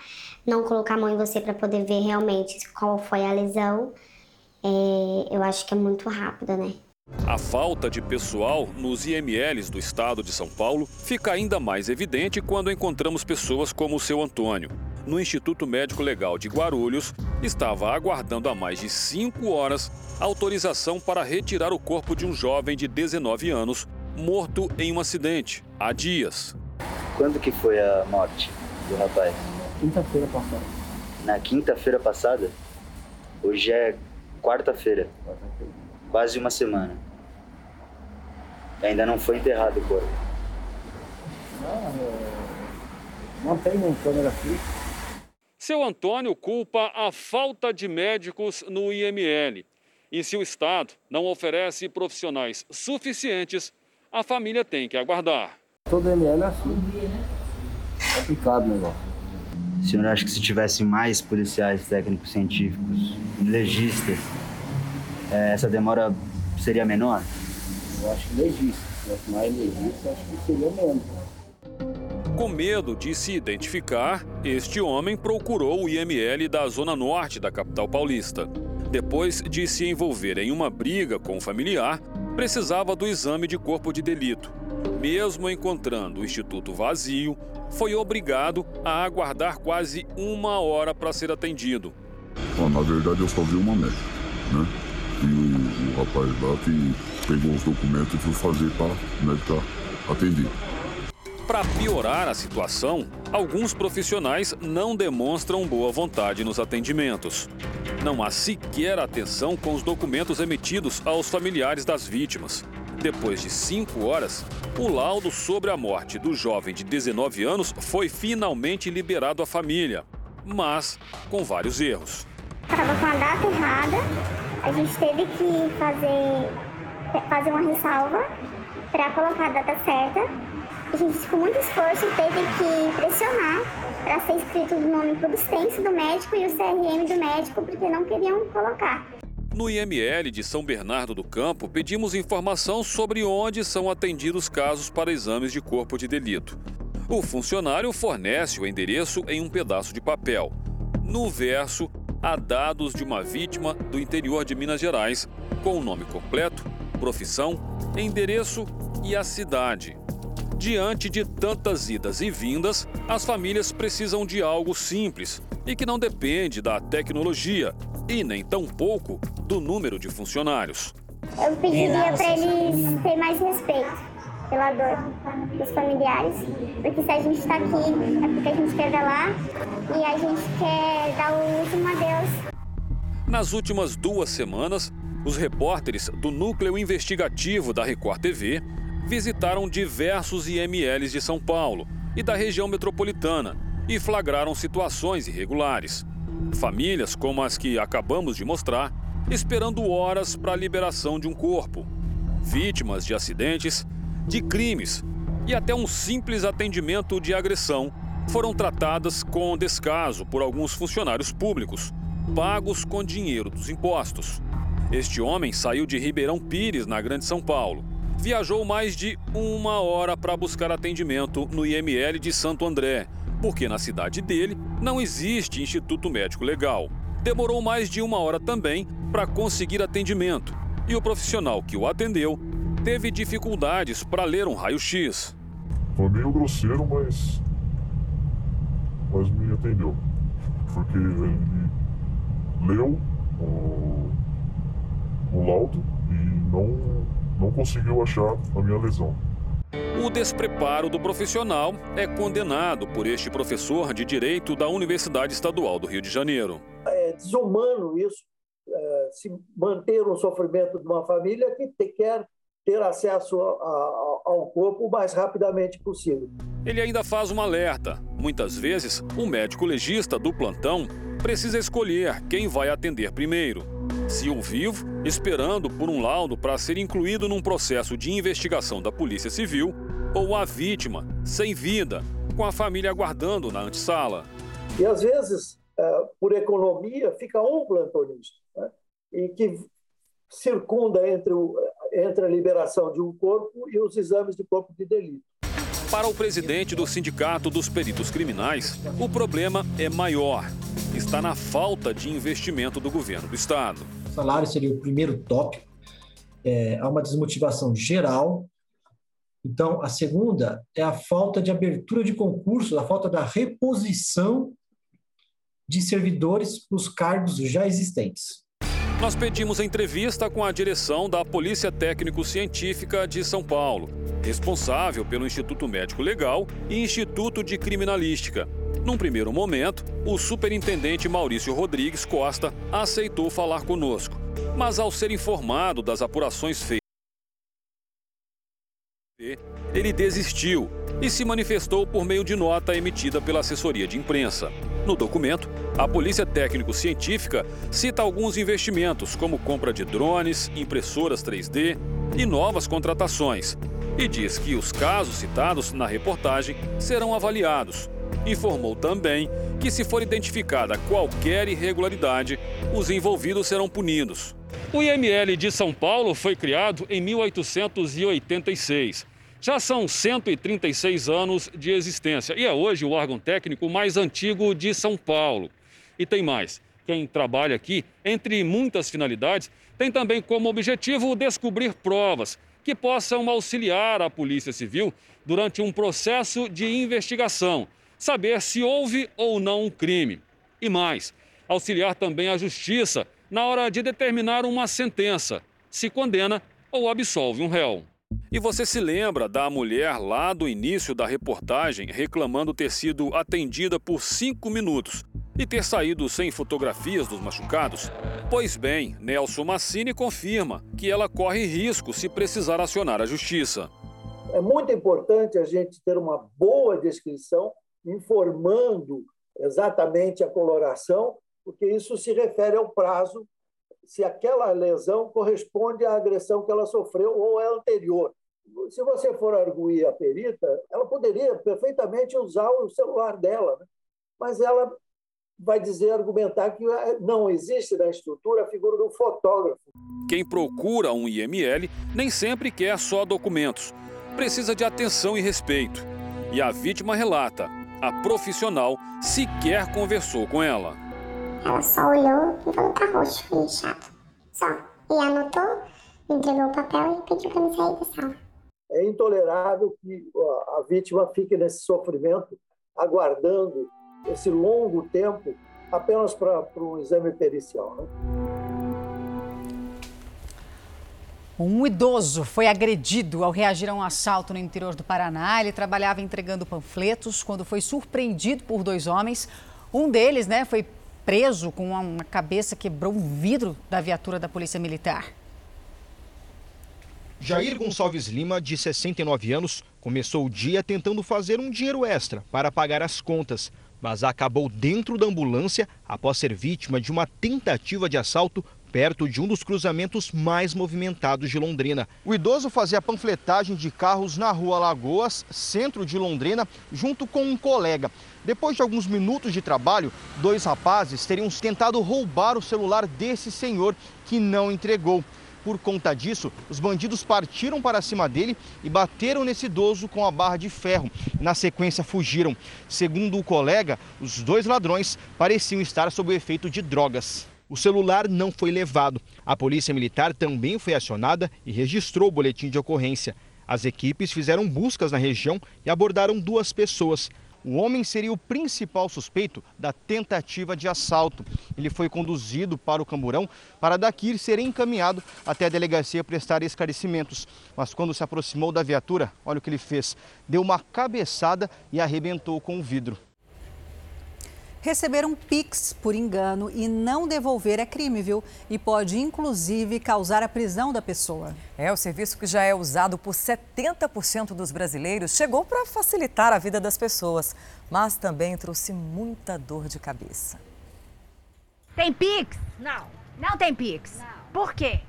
Speaker 62: não colocar a mão em você para poder ver realmente qual foi a lesão, é, eu acho que é muito rápido, né?
Speaker 61: A falta de pessoal nos IMLs do estado de São Paulo fica ainda mais evidente quando encontramos pessoas como o seu Antônio. No Instituto Médico Legal de Guarulhos, estava aguardando há mais de cinco horas autorização para retirar o corpo de um jovem de 19 anos morto em um acidente há dias.
Speaker 63: Quando que foi a morte do rapaz?
Speaker 64: Quinta-feira passada.
Speaker 63: Na quinta-feira passada? Hoje é quarta-feira. Quase uma semana. Ainda não foi enterrado o corpo.
Speaker 64: Não, tem nem câmera fixa.
Speaker 61: Seu Antônio culpa a falta de médicos no IML. E se o Estado não oferece profissionais suficientes, a família tem que aguardar.
Speaker 64: Todo ML é assim. É complicado o negócio.
Speaker 63: O senhor acha que se tivesse mais policiais técnicos científicos, legistas, é, essa demora seria menor?
Speaker 64: Eu acho que legista. Se mais legista, acho que seria menos.
Speaker 61: Com medo de se identificar, este homem procurou o IML da Zona Norte da capital paulista. Depois de se envolver em uma briga com o familiar, precisava do exame de corpo de delito. Mesmo encontrando o instituto vazio, foi obrigado a aguardar quase uma hora para ser atendido.
Speaker 65: Na verdade, eu só vi uma médica, né? E o, o rapaz lá que pegou os documentos e foi fazer para médica atender.
Speaker 61: Para piorar a situação, alguns profissionais não demonstram boa vontade nos atendimentos. Não há sequer atenção com os documentos emitidos aos familiares das vítimas. Depois de cinco horas, o laudo sobre a morte do jovem de 19 anos foi finalmente liberado à família, mas com vários erros.
Speaker 62: Estava com a data errada, a gente teve que fazer, fazer uma ressalva para colocar a data certa a gente, com muito esforço, teve que pressionar para ser escrito o nome por extenso do médico e o CRM do médico, porque não queriam colocar.
Speaker 61: No IML de São Bernardo do Campo, pedimos informação sobre onde são atendidos casos para exames de corpo de delito. O funcionário fornece o endereço em um pedaço de papel. No verso, há dados de uma vítima do interior de Minas Gerais, com o nome completo, profissão, endereço e a cidade. Diante de tantas idas e vindas, as famílias precisam de algo simples e que não depende da tecnologia e nem tampouco do número de funcionários.
Speaker 62: Eu pediria para eles terem mais respeito, pela dor dos familiares, porque se a gente está aqui é porque a gente quer velar e a gente quer dar o último adeus.
Speaker 61: Nas últimas duas semanas, os repórteres do Núcleo Investigativo da Record TV visitaram diversos IMLs de São Paulo e da região metropolitana e flagraram situações irregulares. Famílias como as que acabamos de mostrar, esperando horas para a liberação de um corpo. Vítimas de acidentes, de crimes e até um simples atendimento de agressão foram tratadas com descaso por alguns funcionários públicos, pagos com dinheiro dos impostos. Este homem saiu de Ribeirão Pires, na Grande São Paulo. Viajou mais de uma hora para buscar atendimento no IML de Santo André, porque na cidade dele não existe Instituto Médico Legal. Demorou mais de uma hora também para conseguir atendimento e o profissional que o atendeu teve dificuldades para ler um raio-x.
Speaker 29: Foi meio grosseiro, mas. Mas me atendeu. Porque ele leu o, o laudo e não, não conseguiu achar a minha lesão.
Speaker 61: O despreparo do profissional é condenado por este professor de Direito da Universidade Estadual do Rio de Janeiro.
Speaker 53: É desumano isso, é, se manter um sofrimento de uma família que te quer ter acesso a, a, ao corpo o mais rapidamente possível.
Speaker 61: Ele ainda faz um alerta. Muitas vezes, o médico legista do plantão precisa escolher quem vai atender primeiro. Se o vivo, esperando por um laudo para ser incluído num processo de investigação da Polícia Civil, ou a vítima, sem vida, com a família aguardando na antessala.
Speaker 53: E às vezes, é, por economia, fica um plantonista, né? e que circunda entre, o, entre a liberação de um corpo e os exames de corpo de delito.
Speaker 61: Para o presidente do Sindicato dos Peritos Criminais, o problema é maior. Está na falta de investimento do governo do Estado.
Speaker 56: O salário seria o primeiro tópico. É, há uma desmotivação geral. Então, a segunda é a falta de abertura de concursos, a falta da reposição de servidores para os cargos já existentes.
Speaker 61: Nós pedimos entrevista com a direção da Polícia Técnico-Científica de São Paulo, responsável pelo Instituto Médico Legal e Instituto de Criminalística. Num primeiro momento, o superintendente Maurício Rodrigues Costa aceitou falar conosco, mas ao ser informado das apurações feitas, ele desistiu e se manifestou por meio de nota emitida pela assessoria de imprensa. No documento, a Polícia Técnico-Científica cita alguns investimentos, como compra de drones, impressoras 3D e novas contratações, e diz que os casos citados na reportagem serão avaliados. Informou também que, se for identificada qualquer irregularidade, os envolvidos serão punidos. O IML de São Paulo foi criado em 1886 já são 136 anos de existência e é hoje o órgão técnico mais antigo de São Paulo. E tem mais. Quem trabalha aqui, entre muitas finalidades, tem também como objetivo descobrir provas que possam auxiliar a Polícia Civil durante um processo de investigação, saber se houve ou não um crime. E mais, auxiliar também a Justiça na hora de determinar uma sentença, se condena ou absolve um réu. E você se lembra da mulher lá do início da reportagem reclamando ter sido atendida por cinco minutos e ter saído sem fotografias dos machucados? Pois bem, Nelson Massini confirma que ela corre risco se precisar acionar a justiça.
Speaker 53: É muito importante a gente ter uma boa descrição, informando exatamente a coloração, porque isso se refere ao prazo se aquela lesão corresponde à agressão que ela sofreu ou é anterior. Se você for arguir a perita, ela poderia perfeitamente usar o celular dela, né? mas ela vai dizer, argumentar que eh, não existe na estrutura a figura do fotógrafo.
Speaker 61: Quem procura um IML nem sempre quer só documentos. Precisa de atenção e respeito. E a vítima relata, a profissional sequer conversou com ela.
Speaker 62: Ela só olhou e falou, tá roxo, foi chato. Só. E anotou, entregou o papel e pediu para me sair da sala.
Speaker 53: É intolerável que a vítima fique nesse sofrimento, aguardando esse longo tempo apenas para um exame pericial. Né?
Speaker 1: Um idoso foi agredido ao reagir a um assalto no interior do Paraná. Ele trabalhava entregando panfletos quando foi surpreendido por dois homens. Um deles, né, foi preso com uma cabeça quebrou um vidro da viatura da Polícia Militar.
Speaker 66: Jair Gonçalves Lima, de 69 anos, começou o dia tentando fazer um dinheiro extra para pagar as contas, mas acabou dentro da ambulância após ser vítima de uma tentativa de assalto perto de um dos cruzamentos mais movimentados de Londrina. O idoso fazia panfletagem de carros na rua Lagoas, centro de Londrina, junto com um colega. Depois de alguns minutos de trabalho, dois rapazes teriam tentado roubar o celular desse senhor, que não entregou. Por conta disso, os bandidos partiram para cima dele e bateram nesse idoso com a barra de ferro. Na sequência, fugiram. Segundo o colega, os dois ladrões pareciam estar sob o efeito de drogas. O celular não foi levado. A Polícia Militar também foi acionada e registrou o boletim de ocorrência. As equipes fizeram buscas na região e abordaram duas pessoas. O homem seria o principal suspeito da tentativa de assalto. Ele foi conduzido para o Camburão para daqui ser encaminhado até a delegacia prestar esclarecimentos. Mas quando se aproximou da viatura, olha o que ele fez. Deu uma cabeçada e arrebentou com o vidro.
Speaker 3: Receber um Pix por engano e não devolver é crime, viu? E pode, inclusive, causar a prisão da pessoa.
Speaker 2: É, o serviço que já é usado por 70% dos brasileiros chegou para facilitar a vida das pessoas, mas também trouxe muita dor de cabeça.
Speaker 67: Tem Pix? Não. Não tem Pix? Não. Por quê?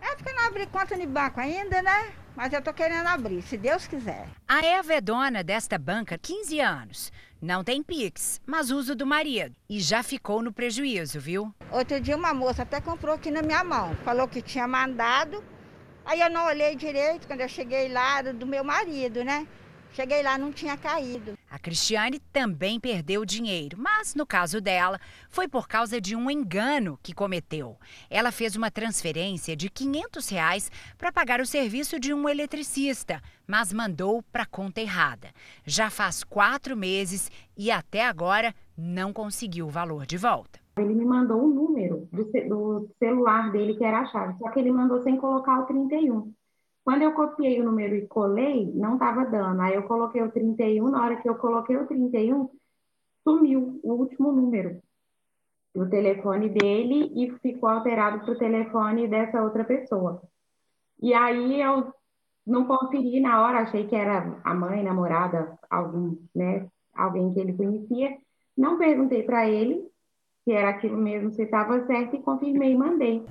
Speaker 67: É porque não abri conta de banco ainda, né? Mas eu tô querendo abrir, se Deus quiser.
Speaker 68: A Eva é dona desta banca há 15 anos. Não tem Pix, mas uso do marido. E já ficou no prejuízo, viu?
Speaker 67: Outro dia uma moça até comprou aqui na minha mão. Falou que tinha mandado. Aí eu não olhei direito quando eu cheguei lá do meu marido, né? Cheguei lá, não tinha caído.
Speaker 68: A Cristiane também perdeu dinheiro, mas no caso dela, foi por causa de um engano que cometeu. Ela fez uma transferência de 500 reais para pagar o serviço de um eletricista, mas mandou para conta errada. Já faz quatro meses e até agora não conseguiu o valor de volta.
Speaker 69: Ele me mandou o um número do, do celular dele, que era a chave, só que ele mandou sem colocar o 31. Quando eu copiei o número e colei, não estava dando. Aí eu coloquei o 31, na hora que eu coloquei o 31, sumiu o último número do telefone dele e ficou alterado para o telefone dessa outra pessoa. E aí eu não conferi na hora, achei que era a mãe, namorada, algum, né, alguém que ele conhecia. Não perguntei para ele se era aquilo mesmo, se estava certo e confirmei e mandei.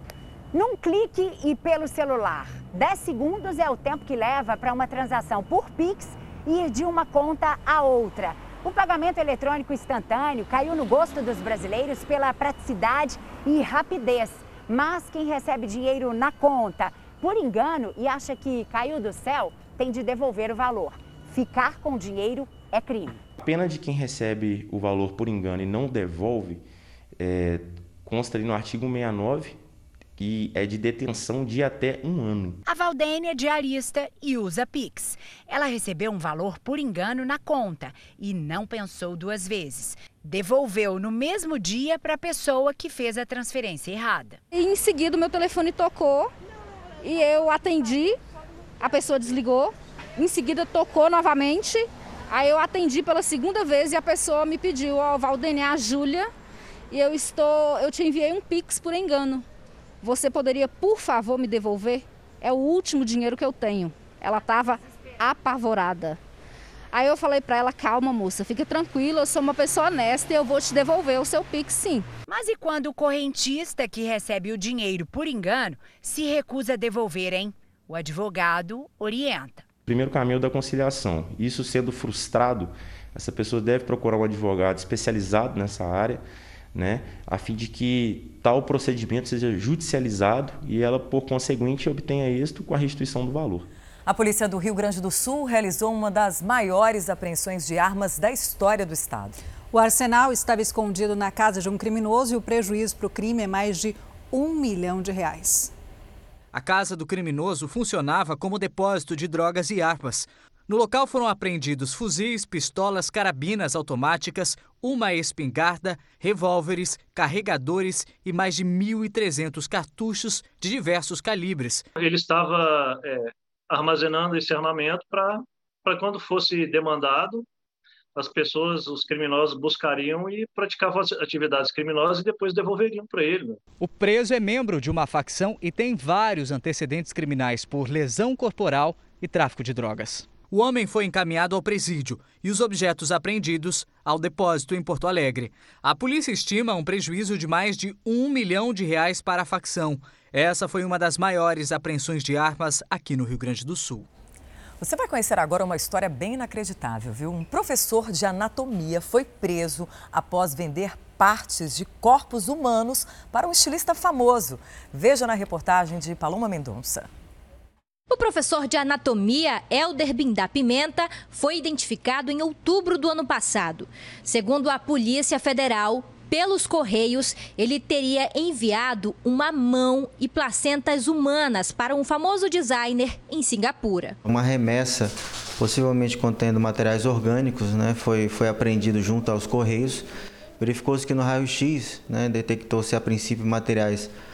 Speaker 67: Num clique e pelo celular. 10 segundos é o tempo que leva para uma transação por Pix ir de uma conta a outra. O pagamento eletrônico instantâneo caiu no gosto dos brasileiros pela praticidade e rapidez. Mas quem recebe dinheiro na conta por engano e acha que caiu do céu, tem de devolver o valor. Ficar com dinheiro é crime.
Speaker 70: A pena de quem recebe o valor por engano e não devolve é, consta ali no artigo 69 e é de detenção de até um ano.
Speaker 68: A Valdênia é diarista e usa Pix. Ela recebeu um valor por engano na conta e não pensou duas vezes. Devolveu no mesmo dia para a pessoa que fez a transferência errada.
Speaker 71: E em seguida, meu telefone tocou e eu atendi. A pessoa desligou. Em seguida, tocou novamente. Aí eu atendi pela segunda vez e a pessoa me pediu, ó, oh, Valdênia, a Júlia, e eu estou, eu te enviei um Pix por engano. Você poderia, por favor, me devolver? É o último dinheiro que eu tenho. Ela estava apavorada. Aí eu falei para ela: calma, moça, fica tranquila, eu sou uma pessoa honesta e eu vou te devolver o seu Pix sim.
Speaker 68: Mas e quando o correntista que recebe o dinheiro por engano se recusa a devolver, hein? O advogado orienta.
Speaker 70: Primeiro caminho da conciliação. Isso sendo frustrado, essa pessoa deve procurar um advogado especializado nessa área né, a fim de que tal procedimento seja judicializado e ela, por conseguinte, obtenha êxito com a restituição do valor.
Speaker 2: A polícia do Rio Grande do Sul realizou uma das maiores apreensões de armas da história do estado.
Speaker 3: O arsenal estava escondido na casa de um criminoso e o prejuízo para o crime é mais de um milhão de reais.
Speaker 72: A casa do criminoso funcionava como depósito de drogas e armas.
Speaker 73: No local foram apreendidos fuzis, pistolas, carabinas automáticas, uma espingarda, revólveres, carregadores e mais de 1.300 cartuchos de diversos calibres.
Speaker 74: Ele estava é, armazenando esse armamento para quando fosse demandado, as pessoas, os criminosos, buscariam e praticavam as atividades criminosas e depois devolveriam para ele. Né?
Speaker 73: O preso é membro de uma facção e tem vários antecedentes criminais por lesão corporal e tráfico de drogas. O homem foi encaminhado ao presídio e os objetos apreendidos ao depósito em Porto Alegre. A polícia estima um prejuízo de mais de um milhão de reais para a facção. Essa foi uma das maiores apreensões de armas aqui no Rio Grande do Sul.
Speaker 2: Você vai conhecer agora uma história bem inacreditável, viu? Um professor de anatomia foi preso após vender partes de corpos humanos para um estilista famoso. Veja na reportagem de Paloma Mendonça.
Speaker 56: O professor de anatomia Helder Bindá Pimenta foi identificado em outubro do ano passado. Segundo a Polícia Federal, pelos Correios, ele teria enviado uma mão e placentas humanas para um famoso designer em Singapura.
Speaker 75: Uma remessa, possivelmente contendo materiais orgânicos, né, foi, foi apreendido junto aos Correios. Verificou-se que no raio-x né, detectou-se a princípio materiais orgânicos,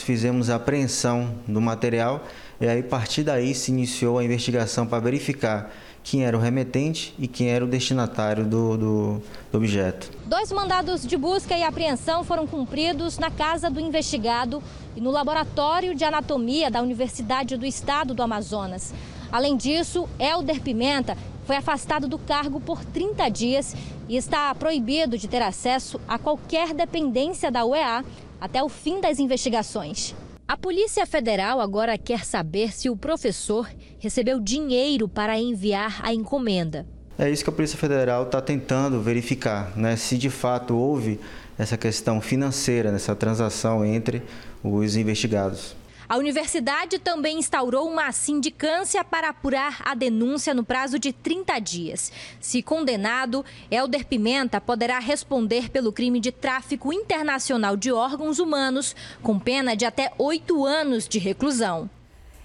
Speaker 75: fizemos a apreensão do material e aí a partir daí se iniciou a investigação para verificar quem era o remetente e quem era o destinatário do, do, do, objeto.
Speaker 56: Dois mandados de busca e apreensão foram cumpridos na casa do investigado e no laboratório de anatomia da Universidade do Estado do Amazonas. Além disso, Helder Pimenta foi afastado do cargo por 30 dias e está proibido de ter acesso a qualquer dependência da UEA até o fim das investigações. A Polícia Federal agora quer saber se o professor recebeu dinheiro para enviar a encomenda.
Speaker 75: É isso que a Polícia Federal está tentando verificar, né? se de fato houve essa questão financeira nessa transação entre os investigados.
Speaker 56: A universidade também instaurou uma sindicância para apurar a denúncia no prazo de 30 dias. Se condenado, Helder Pimenta poderá responder pelo crime de tráfico internacional de órgãos humanos, com pena de até oito anos de reclusão.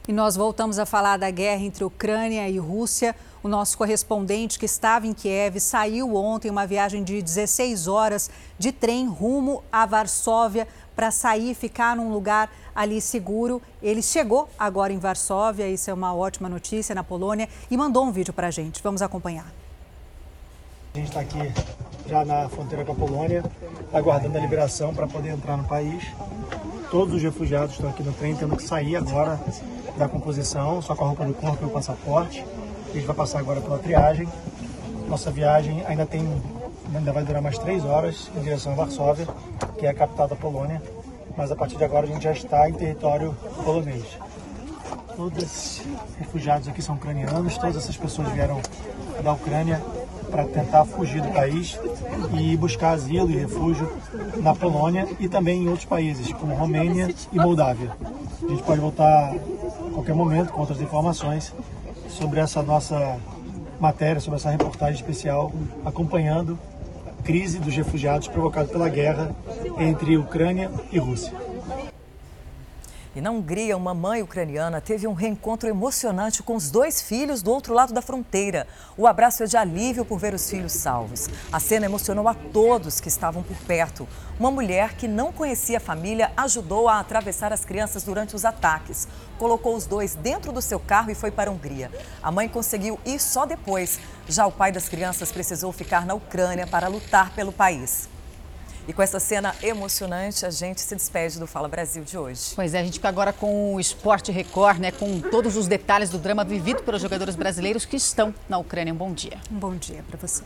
Speaker 3: E nós voltamos a falar da guerra entre Ucrânia e Rússia. O nosso correspondente que estava em Kiev saiu ontem uma viagem de 16 horas de trem rumo a Varsóvia para sair ficar num lugar ali seguro. Ele chegou agora em Varsóvia, isso é uma ótima notícia, na Polônia, e mandou um vídeo para a gente. Vamos acompanhar.
Speaker 4: A gente está aqui já na fronteira com a Polônia, aguardando a liberação para poder entrar no país. Todos os refugiados estão aqui no trem, tendo que sair agora da composição, só com a roupa do corpo e o passaporte. A gente vai passar agora pela triagem. Nossa viagem ainda tem, ainda vai durar mais três horas em direção a Varsóvia, que é a capital da Polônia mas a partir de agora a gente já está em território polonês. Todos esses refugiados aqui são ucranianos, todas essas pessoas vieram da Ucrânia para tentar fugir do país e buscar asilo e refúgio na Polônia e também em outros países, como Romênia e Moldávia. A gente pode voltar a qualquer momento com outras informações sobre essa nossa matéria, sobre essa reportagem especial, acompanhando crise dos refugiados provocada pela guerra entre Ucrânia e Rússia.
Speaker 2: E na Hungria, uma mãe ucraniana teve um reencontro emocionante com os dois filhos do outro lado da fronteira. O abraço é de alívio por ver os filhos salvos. A cena emocionou a todos que estavam por perto. Uma mulher que não conhecia a família ajudou a atravessar as crianças durante os ataques. Colocou os dois dentro do seu carro e foi para a Hungria. A mãe conseguiu ir só depois. Já o pai das crianças precisou ficar na Ucrânia para lutar pelo país. E com essa cena emocionante, a gente se despede do Fala Brasil de hoje.
Speaker 1: Pois é, a gente fica agora com o Esporte Record, né? Com todos os detalhes do drama vivido pelos jogadores brasileiros que estão na Ucrânia. Um bom dia.
Speaker 3: Um bom dia para você.